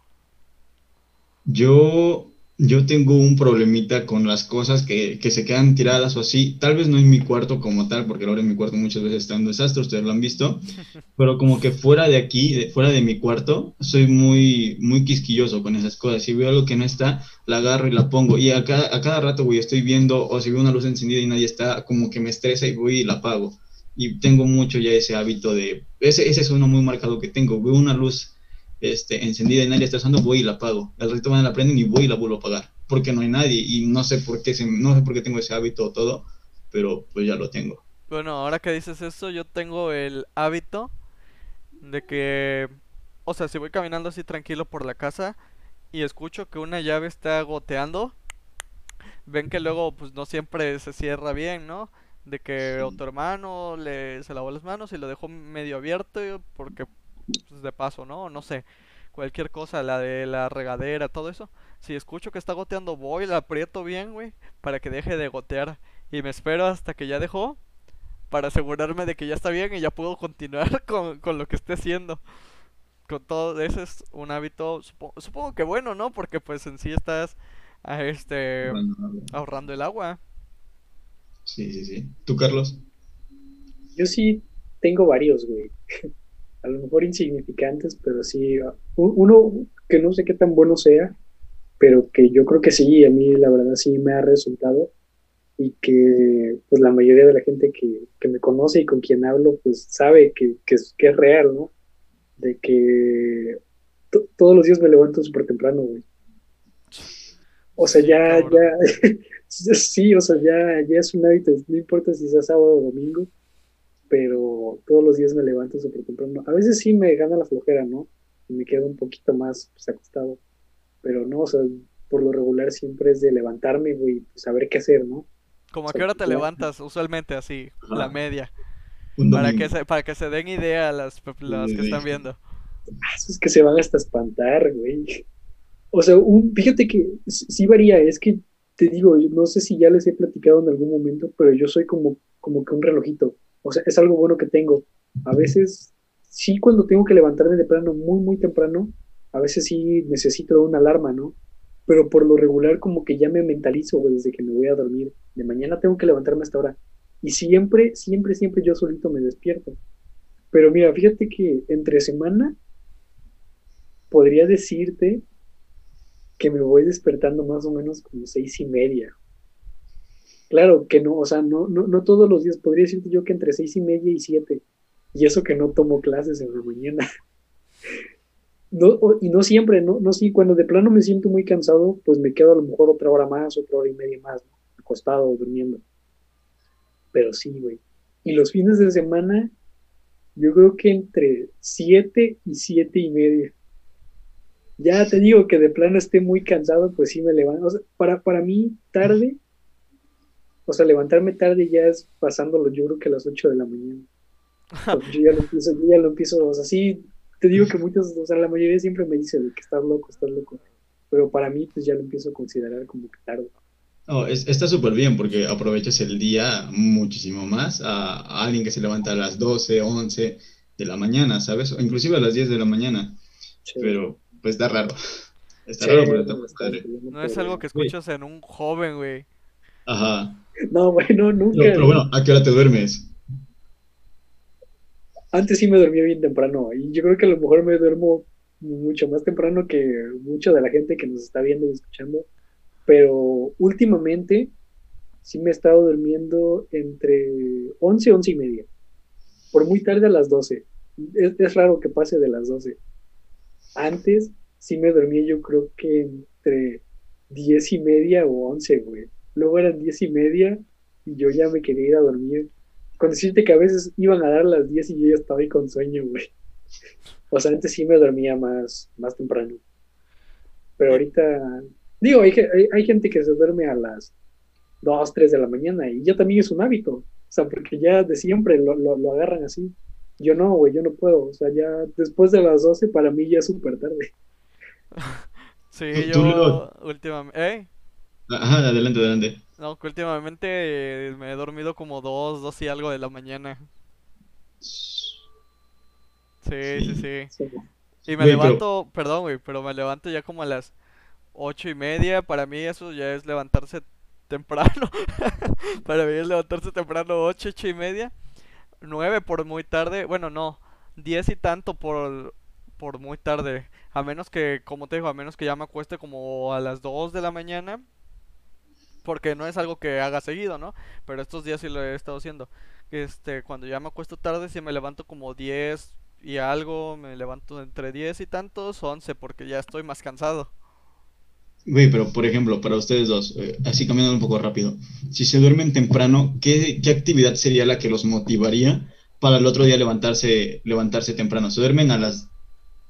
Yo, yo tengo un problemita con las cosas que, que se quedan tiradas o así. Tal vez no en mi cuarto como tal, porque ahora en mi cuarto muchas veces está un desastre, ustedes lo han visto. Pero como que fuera de aquí, de- fuera de mi cuarto, soy muy, muy quisquilloso con esas cosas. Si veo algo que no está, la agarro y la pongo. Y a cada, a cada rato, güey, estoy viendo, o si veo una luz encendida y nadie está, como que me estresa y voy y la apago. Y tengo mucho ya ese hábito de, ese, ese es uno muy marcado que tengo. Veo una luz este, encendida y nadie está usando, voy y la apago. Al ratito van a la prenden y voy y la vuelvo a apagar. Porque no hay nadie y no sé por qué, no sé por qué tengo ese hábito o todo, pero pues ya lo tengo. Bueno, ahora que dices eso, yo tengo el hábito de que, o sea, si voy caminando así tranquilo por la casa y escucho que una llave está goteando, ven que luego pues no siempre se cierra bien, ¿no? De que o Sí. tu hermano le se lavó las manos y lo dejó medio abierto porque pues de paso, ¿no? No sé, cualquier cosa, la de la regadera, todo eso. Si escucho que está goteando, voy, la aprieto bien, güey, para que deje de gotear y me espero hasta que ya dejó para asegurarme de que ya está bien y ya puedo continuar con, con lo que esté haciendo. Con todo, ese es un hábito, supo- supongo que bueno, ¿no? Porque pues en sí estás ah, este ahorrando el agua. Sí, sí, sí. ¿Tú, Carlos? Yo sí tengo varios, güey. A lo mejor insignificantes, pero sí. Uno que no sé qué tan bueno sea, pero que yo creo que sí, a mí la verdad sí me ha resultado y que pues la mayoría de la gente que, que me conoce y con quien hablo pues sabe que, que, es, que es real, ¿no? De que to- todos los días me levanto súper temprano, güey. O sea, Sí, ya, cabrón. ya, sí, o sea, ya, ya es un hábito, no importa si sea sábado o domingo, pero todos los días me levanto súper temprano. A veces sí me gana la flojera, ¿no? Y me quedo un poquito más pues, acostado, pero no, o sea, por lo regular siempre es de levantarme, güey, pues saber qué hacer, ¿no? ¿Cómo O a qué hora te ya- levantas? Usualmente así, la Ajá. media. Un Para que se, para que se den idea las, las que están viendo. Ah, Es que se van hasta espantar, güey. O sea, fíjate que sí varía, es que te digo, no sé si ya les he platicado en algún momento, pero yo soy como, como que un relojito. O sea, es algo bueno que tengo. A veces, sí, cuando tengo que levantarme temprano, muy, muy temprano, a veces sí necesito una alarma, ¿no? Pero por lo regular, como que ya me mentalizo, güey, desde que me voy a dormir. De mañana tengo que levantarme hasta ahora. Y siempre, siempre, siempre yo solito me despierto. Pero mira, fíjate que entre semana podría decirte que me voy despertando más o menos como seis y media. Claro que no, o sea, no, no, no todos los días, podría decirte yo que entre seis y media y siete. Y eso que no tomo clases en la mañana. No, y no siempre, no, no sí, cuando de plano me siento muy cansado, pues me quedo a lo mejor otra hora más, otra hora y media más, ¿no? acostado, durmiendo. Pero sí, güey. Y los fines de semana, yo creo que entre siete y siete y media. Ya te digo que de plano esté muy cansado, pues sí me levanto. O sea, para, para mí, tarde, o sea, levantarme tarde ya es pasándolo, yo creo que a las 8 de la mañana. Yo ya lo empiezo, yo ya lo empiezo, o sea, sí, te digo que muchos, o sea, la mayoría siempre me dice de que estás loco, estás loco. Pero para mí, pues ya lo empiezo a considerar como que tarde. No, es- está súper bien porque aprovechas el día muchísimo más a, a alguien que se levanta a las 12, 11 de la mañana, ¿sabes? O inclusive a las 10 de la mañana. Sí. Pero pues está raro. Está Sí, raro, pero está no, muy padre. es algo que escuchas en un joven, güey. Ajá. No, bueno, nunca. Pero, pero bueno, ¿a qué hora te duermes? Antes sí me dormía bien temprano y yo creo que a lo mejor me duermo mucho más temprano que mucha de la gente que nos está viendo y escuchando, pero últimamente sí me he estado durmiendo entre 11 y 11 y media, por muy tarde a las 12. Es, es raro que pase de las 12. Antes sí me dormía yo creo que entre 10 y media o 11, güey. Luego eran 10 y media y yo ya me quería ir a dormir. Con decirte que a veces iban a dar las 10 y yo ya estaba ahí con sueño, güey. O sea, antes sí me dormía más, más temprano. Pero ahorita, digo, hay, hay, hay gente que se duerme a las 2, 3 de la mañana y ya también es un hábito. O sea, porque ya de siempre lo, lo, lo agarran así. Yo no, güey, yo no puedo. O sea, ya después de las 12 para mí ya es súper tarde. Sí, Tú- tú, yo últimamente... ¿Eh? Ajá, adelante, adelante. No, que últimamente eh, me he dormido como dos, dos y algo de la mañana. Sí, sí, sí. Sí. Y me Güey, pero- levanto, perdón, güey, pero me levanto ya como a las ocho y media. Para mí eso ya es levantarse temprano. Para mí es levantarse temprano, ocho, ocho y media. Nueve por muy tarde. Bueno, no. Diez y tanto por, por muy tarde. A menos que, como te digo, a menos que ya me acueste como a las dos de la mañana. Porque no es algo que haga seguido, ¿no? Pero estos días sí lo he estado haciendo. Este, cuando ya me acuesto tarde, sí me levanto como 10 y algo, me levanto entre 10 y tantos, 11, porque ya estoy más cansado. Güey, pero por ejemplo, para ustedes dos, eh, así cambiando un poco rápido, si se duermen temprano, ¿qué, qué actividad sería la que los motivaría para el otro día levantarse, levantarse temprano? Se duermen a las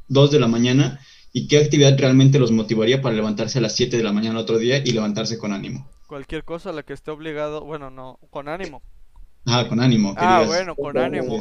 2 de la mañana y qué actividad realmente los motivaría para levantarse a las 7 de la mañana otro día y levantarse con ánimo. Cualquier cosa a la que esté obligado, bueno, no, con ánimo. Ah, con ánimo, Ah, digas, bueno, con ánimo.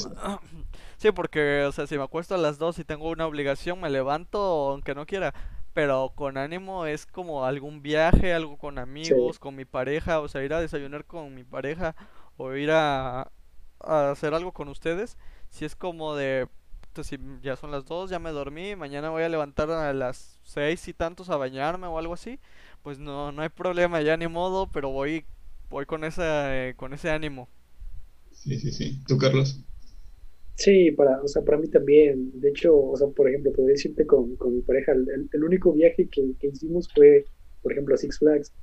Sí, porque, o sea, si me acuesto a las 2 y tengo una obligación, me levanto aunque no quiera. Pero con ánimo es como algún viaje, algo con amigos, con mi pareja, o sea, ir a desayunar con mi pareja o ir a, a hacer algo con ustedes. Si es como de, pues, si ya son las 2, ya me dormí, mañana voy a levantar a las 6 y tantos a bañarme o algo así, pues no, no hay problema, ya ni modo, pero voy, voy con esa, eh, con ese ánimo. Sí, sí, sí. ¿Tú, Carlos? Sí, para, o sea, para mí también. De hecho, o sea, por ejemplo, podría decirte con, con mi pareja, el, el- único viaje que, que hicimos fue, por ejemplo, a Six Flags.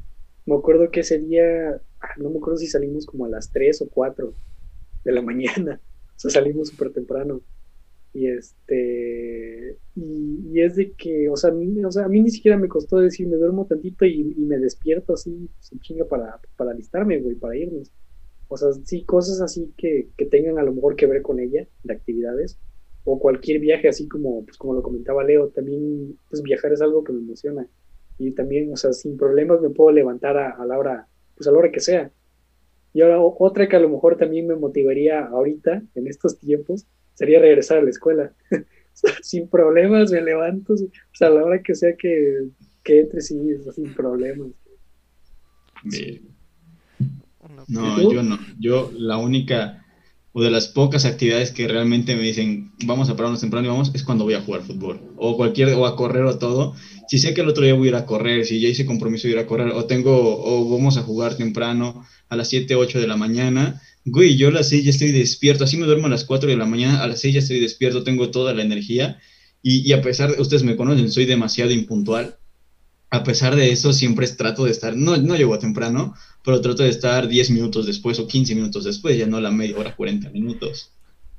Me acuerdo que ese día, ah, no me acuerdo si salimos como a las 3 o 4 de la mañana. O sea, salimos súper temprano. Y este, y, es de que, o sea, a mí, ni siquiera me costó decir, me duermo tantito y, y me despierto así, sin chinga para, para alistarme, güey, para irnos. O sea, sí, cosas así que, que tengan a lo mejor que ver con ella, de actividades, o cualquier viaje así como, pues como lo comentaba Leo, también pues viajar es algo que me emociona. Y también, o sea, sin problemas me puedo levantar a, a la hora, pues a la hora que sea. Y ahora otra que a lo mejor también me motivaría ahorita, en estos tiempos, sería regresar a la escuela. Sin problemas me levanto, o sea, a la hora que sea que, que entre, sí, sin problemas. Ve- No, yo no. Yo la única o de las pocas actividades que realmente me dicen vamos a pararnos temprano y vamos es cuando voy a jugar fútbol o cualquier o a correr o todo. Si sé que el otro día voy a ir a correr, si ya hice compromiso de ir a correr o tengo o vamos a jugar temprano a las 7, 8 de la mañana, güey, yo a las 6 ya estoy despierto, así me duermo a las 4 de la mañana, a las 6 ya estoy despierto, tengo toda la energía y, y a pesar de, ustedes me conocen, soy demasiado impuntual. A pesar de eso, siempre trato de estar, no, no llego temprano, pero trato de estar 10 minutos después o 15 minutos después, ya no la media hora, 40 minutos.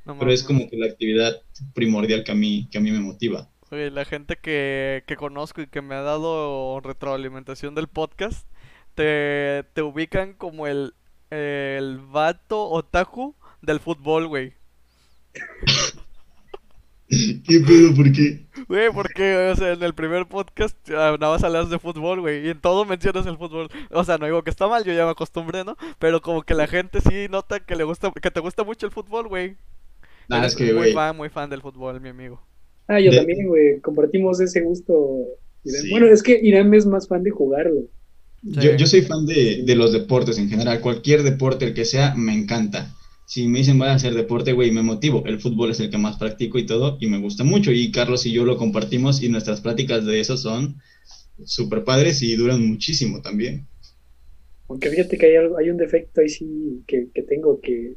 No Pero es como que la actividad primordial que a mí, que a mí me motiva. Oye, la gente que, que conozco y que me ha dado retroalimentación del podcast, te, te ubican como el, el vato otaku del fútbol, güey. ¿Qué pedo? ¿Por qué? Güey, porque, o sea, en el primer podcast hablabas hablas de fútbol, güey, y en todo mencionas el fútbol. O sea, no digo que está mal, yo ya me acostumbré, ¿no? Pero como que la gente sí nota que le gusta, que te gusta mucho el fútbol, güey. Nada, Eres es que, muy fan, muy fan del fútbol, mi amigo. Ah, yo De- también, güey, compartimos ese gusto. Irán. Sí. Bueno, es que Irán es más fan de jugarlo. yo, Sí. yo soy fan de, de los deportes en general. Cualquier deporte, el que sea, me encanta. Si me dicen, vaya a hacer deporte, güey, me motivo. El fútbol es el que más practico y todo, y me gusta mucho. Y Carlos y yo lo compartimos, y nuestras pláticas de eso son súper padres y duran muchísimo también. Aunque fíjate que hay, algo- hay un defecto ahí sí que, que tengo, que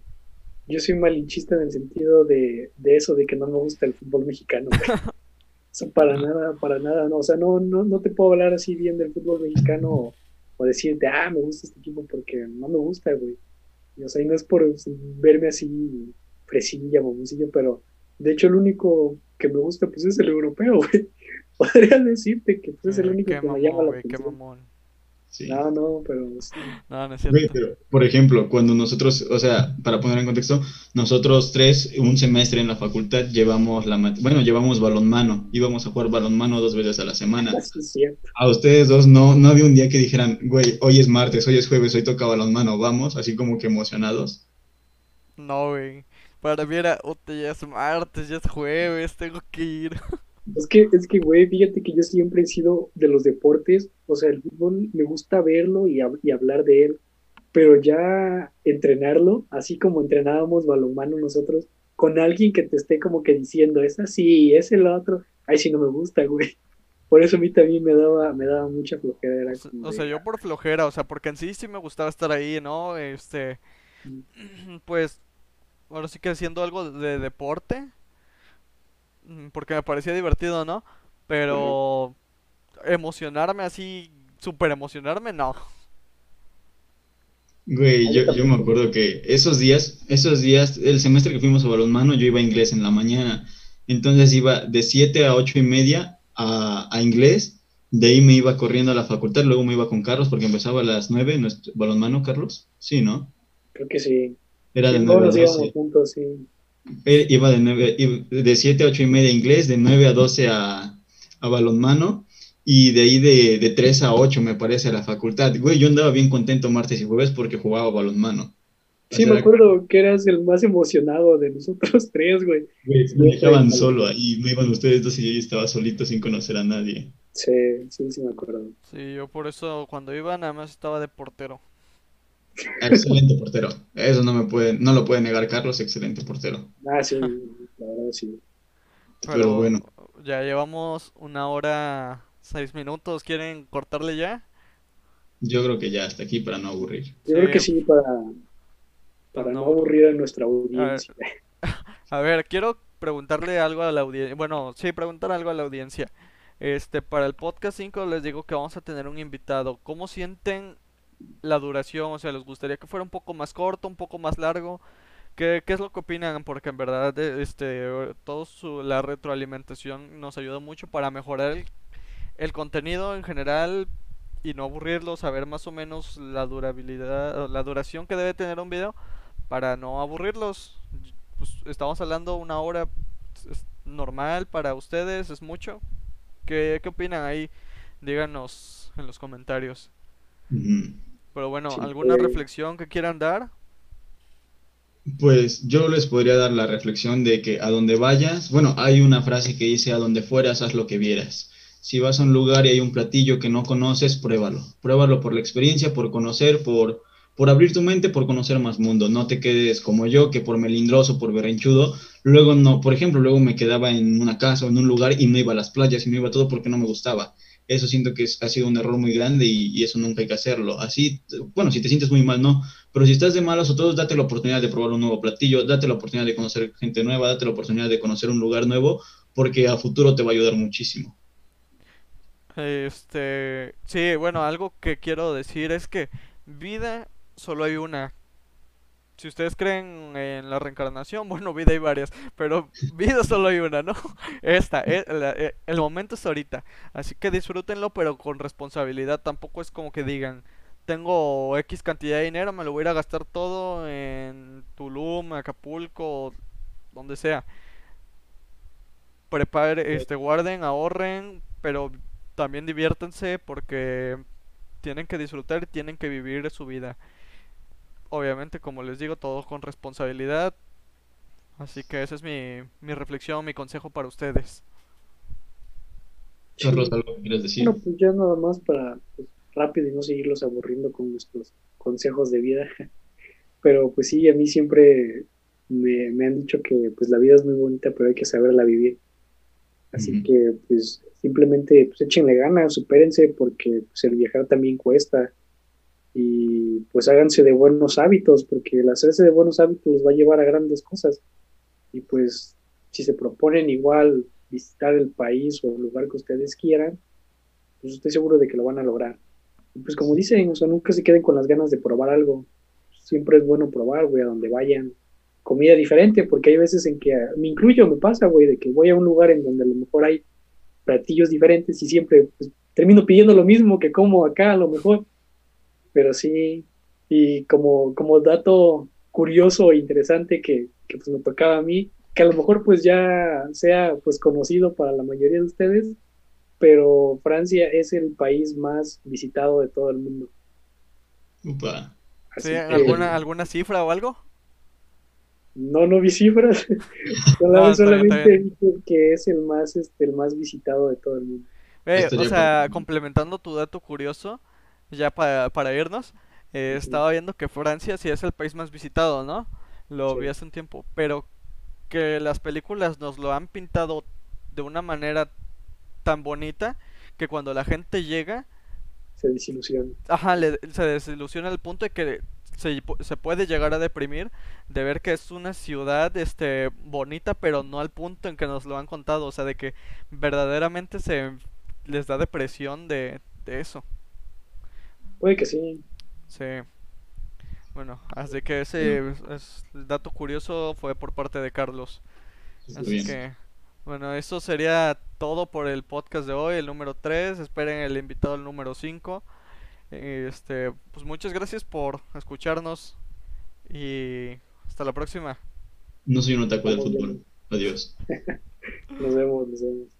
yo soy malinchista en el sentido de, de eso, de que no me gusta el fútbol mexicano. güey. O sea, para nada, para nada, no. O sea, no, no, no te puedo hablar así bien del fútbol mexicano o, o decirte, ah, me gusta este equipo porque no me gusta, güey. Y, o sea, y no es por verme así fresilla, mamoncillo, pero de hecho el único que me gusta pues es el europeo, güey. Podría decirte que pues, es el Eh, único que me llama la qué atención. mamón. Sí. No, no, pero sí. No, no es Güey, cierto. pero, por ejemplo, cuando nosotros, o sea, para poner en contexto, nosotros tres, un semestre en la facultad, llevamos la, bueno, llevamos balonmano, íbamos a jugar balonmano dos veces a la semana. Eso es cierto. A ustedes dos no, no había un día que dijeran, güey, hoy es martes, hoy es jueves, hoy toca balonmano, vamos, así como que emocionados. No, güey. Para mí era, "Ute, ya es martes, ya es jueves, tengo que ir. Es que, es que, güey, fíjate que yo siempre he sido de los deportes, o sea, el fútbol me gusta verlo y, hab- y hablar de él, pero ya entrenarlo, así como entrenábamos balonmano nosotros, con alguien que te esté como que diciendo, es así, es el otro, ay, si no me gusta, güey. Por eso a mí también me daba, me daba mucha flojera. Era o sea, yo por flojera, o sea, porque en sí sí me gustaba estar ahí, ¿no? Este, pues, ahora sí que haciendo algo de deporte, mm, porque me parecía divertido, ¿no? Pero emocionarme así, super emocionarme, no. Güey, yo, yo me acuerdo que esos días, esos días, el semestre que fuimos a balonmano, yo iba a inglés en la mañana. Entonces iba de 7 a 8 y media a, a, inglés. De ahí me iba corriendo a la facultad, luego me iba con Carlos porque empezaba a las 9 nuestro balonmano, Carlos. Sí, ¿no? Creo que sí. Era de 9 a 12. Juntos, sí. Eh, iba de, 9, de 7 a 8 y media inglés, de 9 a 12 a, a balonmano y de ahí de, de 3 a 8 me parece a la facultad. Güey, yo andaba bien contento martes y jueves porque jugaba balonmano. Sí, me acuerdo que eras el más emocionado de nosotros tres, güey. me dejaban solo ahí, me iban ustedes dos y yo estaba solito sin conocer a nadie. Sí, sí, sí me acuerdo. Sí, yo por eso cuando iba nada más estaba de portero. Excelente portero. Eso no me puede, no lo puede negar Carlos, excelente portero. Ah, sí, la verdad sí. Pero bueno. Ya llevamos una hora seis minutos. ¿Quieren cortarle ya? Yo creo que ya hasta aquí para no aburrir. Yo creo que sí, para, para no, aburrir a nuestra audiencia. A ver, quiero preguntarle algo a la audiencia. Bueno, sí, preguntar algo a la audiencia. Este, para el podcast 5 les digo que vamos a tener un invitado. ¿Cómo sienten la duración? O sea, ¿les gustaría que fuera un poco más corto, un poco más largo? ¿Qué, qué es lo que opinan? Porque en verdad, este, todo su, la retroalimentación nos ayuda mucho para mejorar el el contenido en general y no aburrirlo, saber más o menos la durabilidad, la duración que debe tener un video para no aburrirlos. Pues estamos hablando una hora es normal para ustedes, es mucho. ¿Qué, qué opinan ahí? Díganos en los comentarios. Pero bueno, ¿alguna reflexión que quieran dar? Pues yo les podría dar la reflexión de que a donde vayas, bueno, hay una frase que dice a donde fueras, haz lo que vieras. Si vas a un lugar y hay un platillo que no conoces, pruébalo. Pruébalo por la experiencia, por conocer, por, por abrir tu mente, por conocer más mundo. No te quedes como yo, que por melindroso, por berrinchudo. Luego no, por ejemplo, luego me quedaba en una casa o en un lugar y no iba a las playas y no iba a todo porque no me gustaba. Eso siento que ha sido un error muy grande y, eso nunca hay que hacerlo. Así, bueno, si te sientes muy mal, no. Pero si estás de malas o todos, date la oportunidad de probar un nuevo platillo, date la oportunidad de conocer gente nueva, date la oportunidad de conocer un lugar nuevo, porque a futuro te va a ayudar muchísimo. Este, sí, bueno, algo que quiero decir es que vida solo hay una. Si ustedes creen en la reencarnación, bueno, vida hay varias, pero vida solo hay una, ¿no? Esta, el, eh, eh, el momento es ahorita. Así que disfrútenlo, pero con responsabilidad. Tampoco es como que digan, tengo X cantidad de dinero, me lo voy a ir a gastar todo en Tulum, Acapulco, donde sea. Preparen, este, guarden, ahorren, pero también diviértanse porque tienen que disfrutar y tienen que vivir su vida. Obviamente, como les digo, todo con responsabilidad. Así que esa es mi, mi reflexión, mi consejo para ustedes. Carlos, ¿algo quieres decir? Bueno, pues ya nada más para pues, rápido y no seguirlos aburriendo con nuestros consejos de vida. Pero pues sí, a mí siempre me, me han dicho que pues la vida es muy bonita, pero hay que saberla vivir. Así que pues simplemente pues échenle ganas, supérense porque pues, el viajar también cuesta y pues háganse de buenos hábitos porque el hacerse de buenos hábitos va a llevar a grandes cosas y pues si se proponen igual visitar el país o el lugar que ustedes quieran, pues estoy seguro de que lo van a lograr. Y pues como dicen, o sea, nunca se queden con las ganas de probar algo. Siempre es bueno probar, güey, a donde vayan. Comida diferente, porque hay veces en que, me incluyo, me pasa, güey, de que voy a un lugar en donde a lo mejor hay platillos diferentes y siempre pues, termino pidiendo lo mismo que como acá a lo mejor. Pero sí, y como, como dato curioso e interesante que, que pues me tocaba a mí, que a lo mejor pues ya sea pues conocido para la mayoría de ustedes, pero Francia es el país más visitado de todo el mundo. ¿alguna, ¿Alguna cifra o algo? No, no vi cifras. solamente, vi que es el más, este, el más visitado de todo el mundo. o sea, complementando tu dato curioso, ya para, para irnos, eh, estaba viendo que Francia sí es el país más visitado, ¿no? Lo vi hace un tiempo, pero que las películas nos lo han pintado de una manera tan bonita que cuando la gente llega, Se desilusiona. ajá, le- se desilusiona al punto de que se, se puede llegar a deprimir de ver que es una ciudad este bonita, pero no al punto en que nos lo han contado, o sea, de que verdaderamente se les da depresión de, de eso. Puede que sí. Sí. Bueno, así que ese es- el dato curioso fue por parte de Carlos. Así bien. que, bueno, eso sería todo por el podcast de hoy, el número 3. Esperen el invitado el número 5. Este, pues muchas gracias por escucharnos y hasta la próxima. No soy un otaku del fútbol. Adiós. Nos vemos, nos vemos.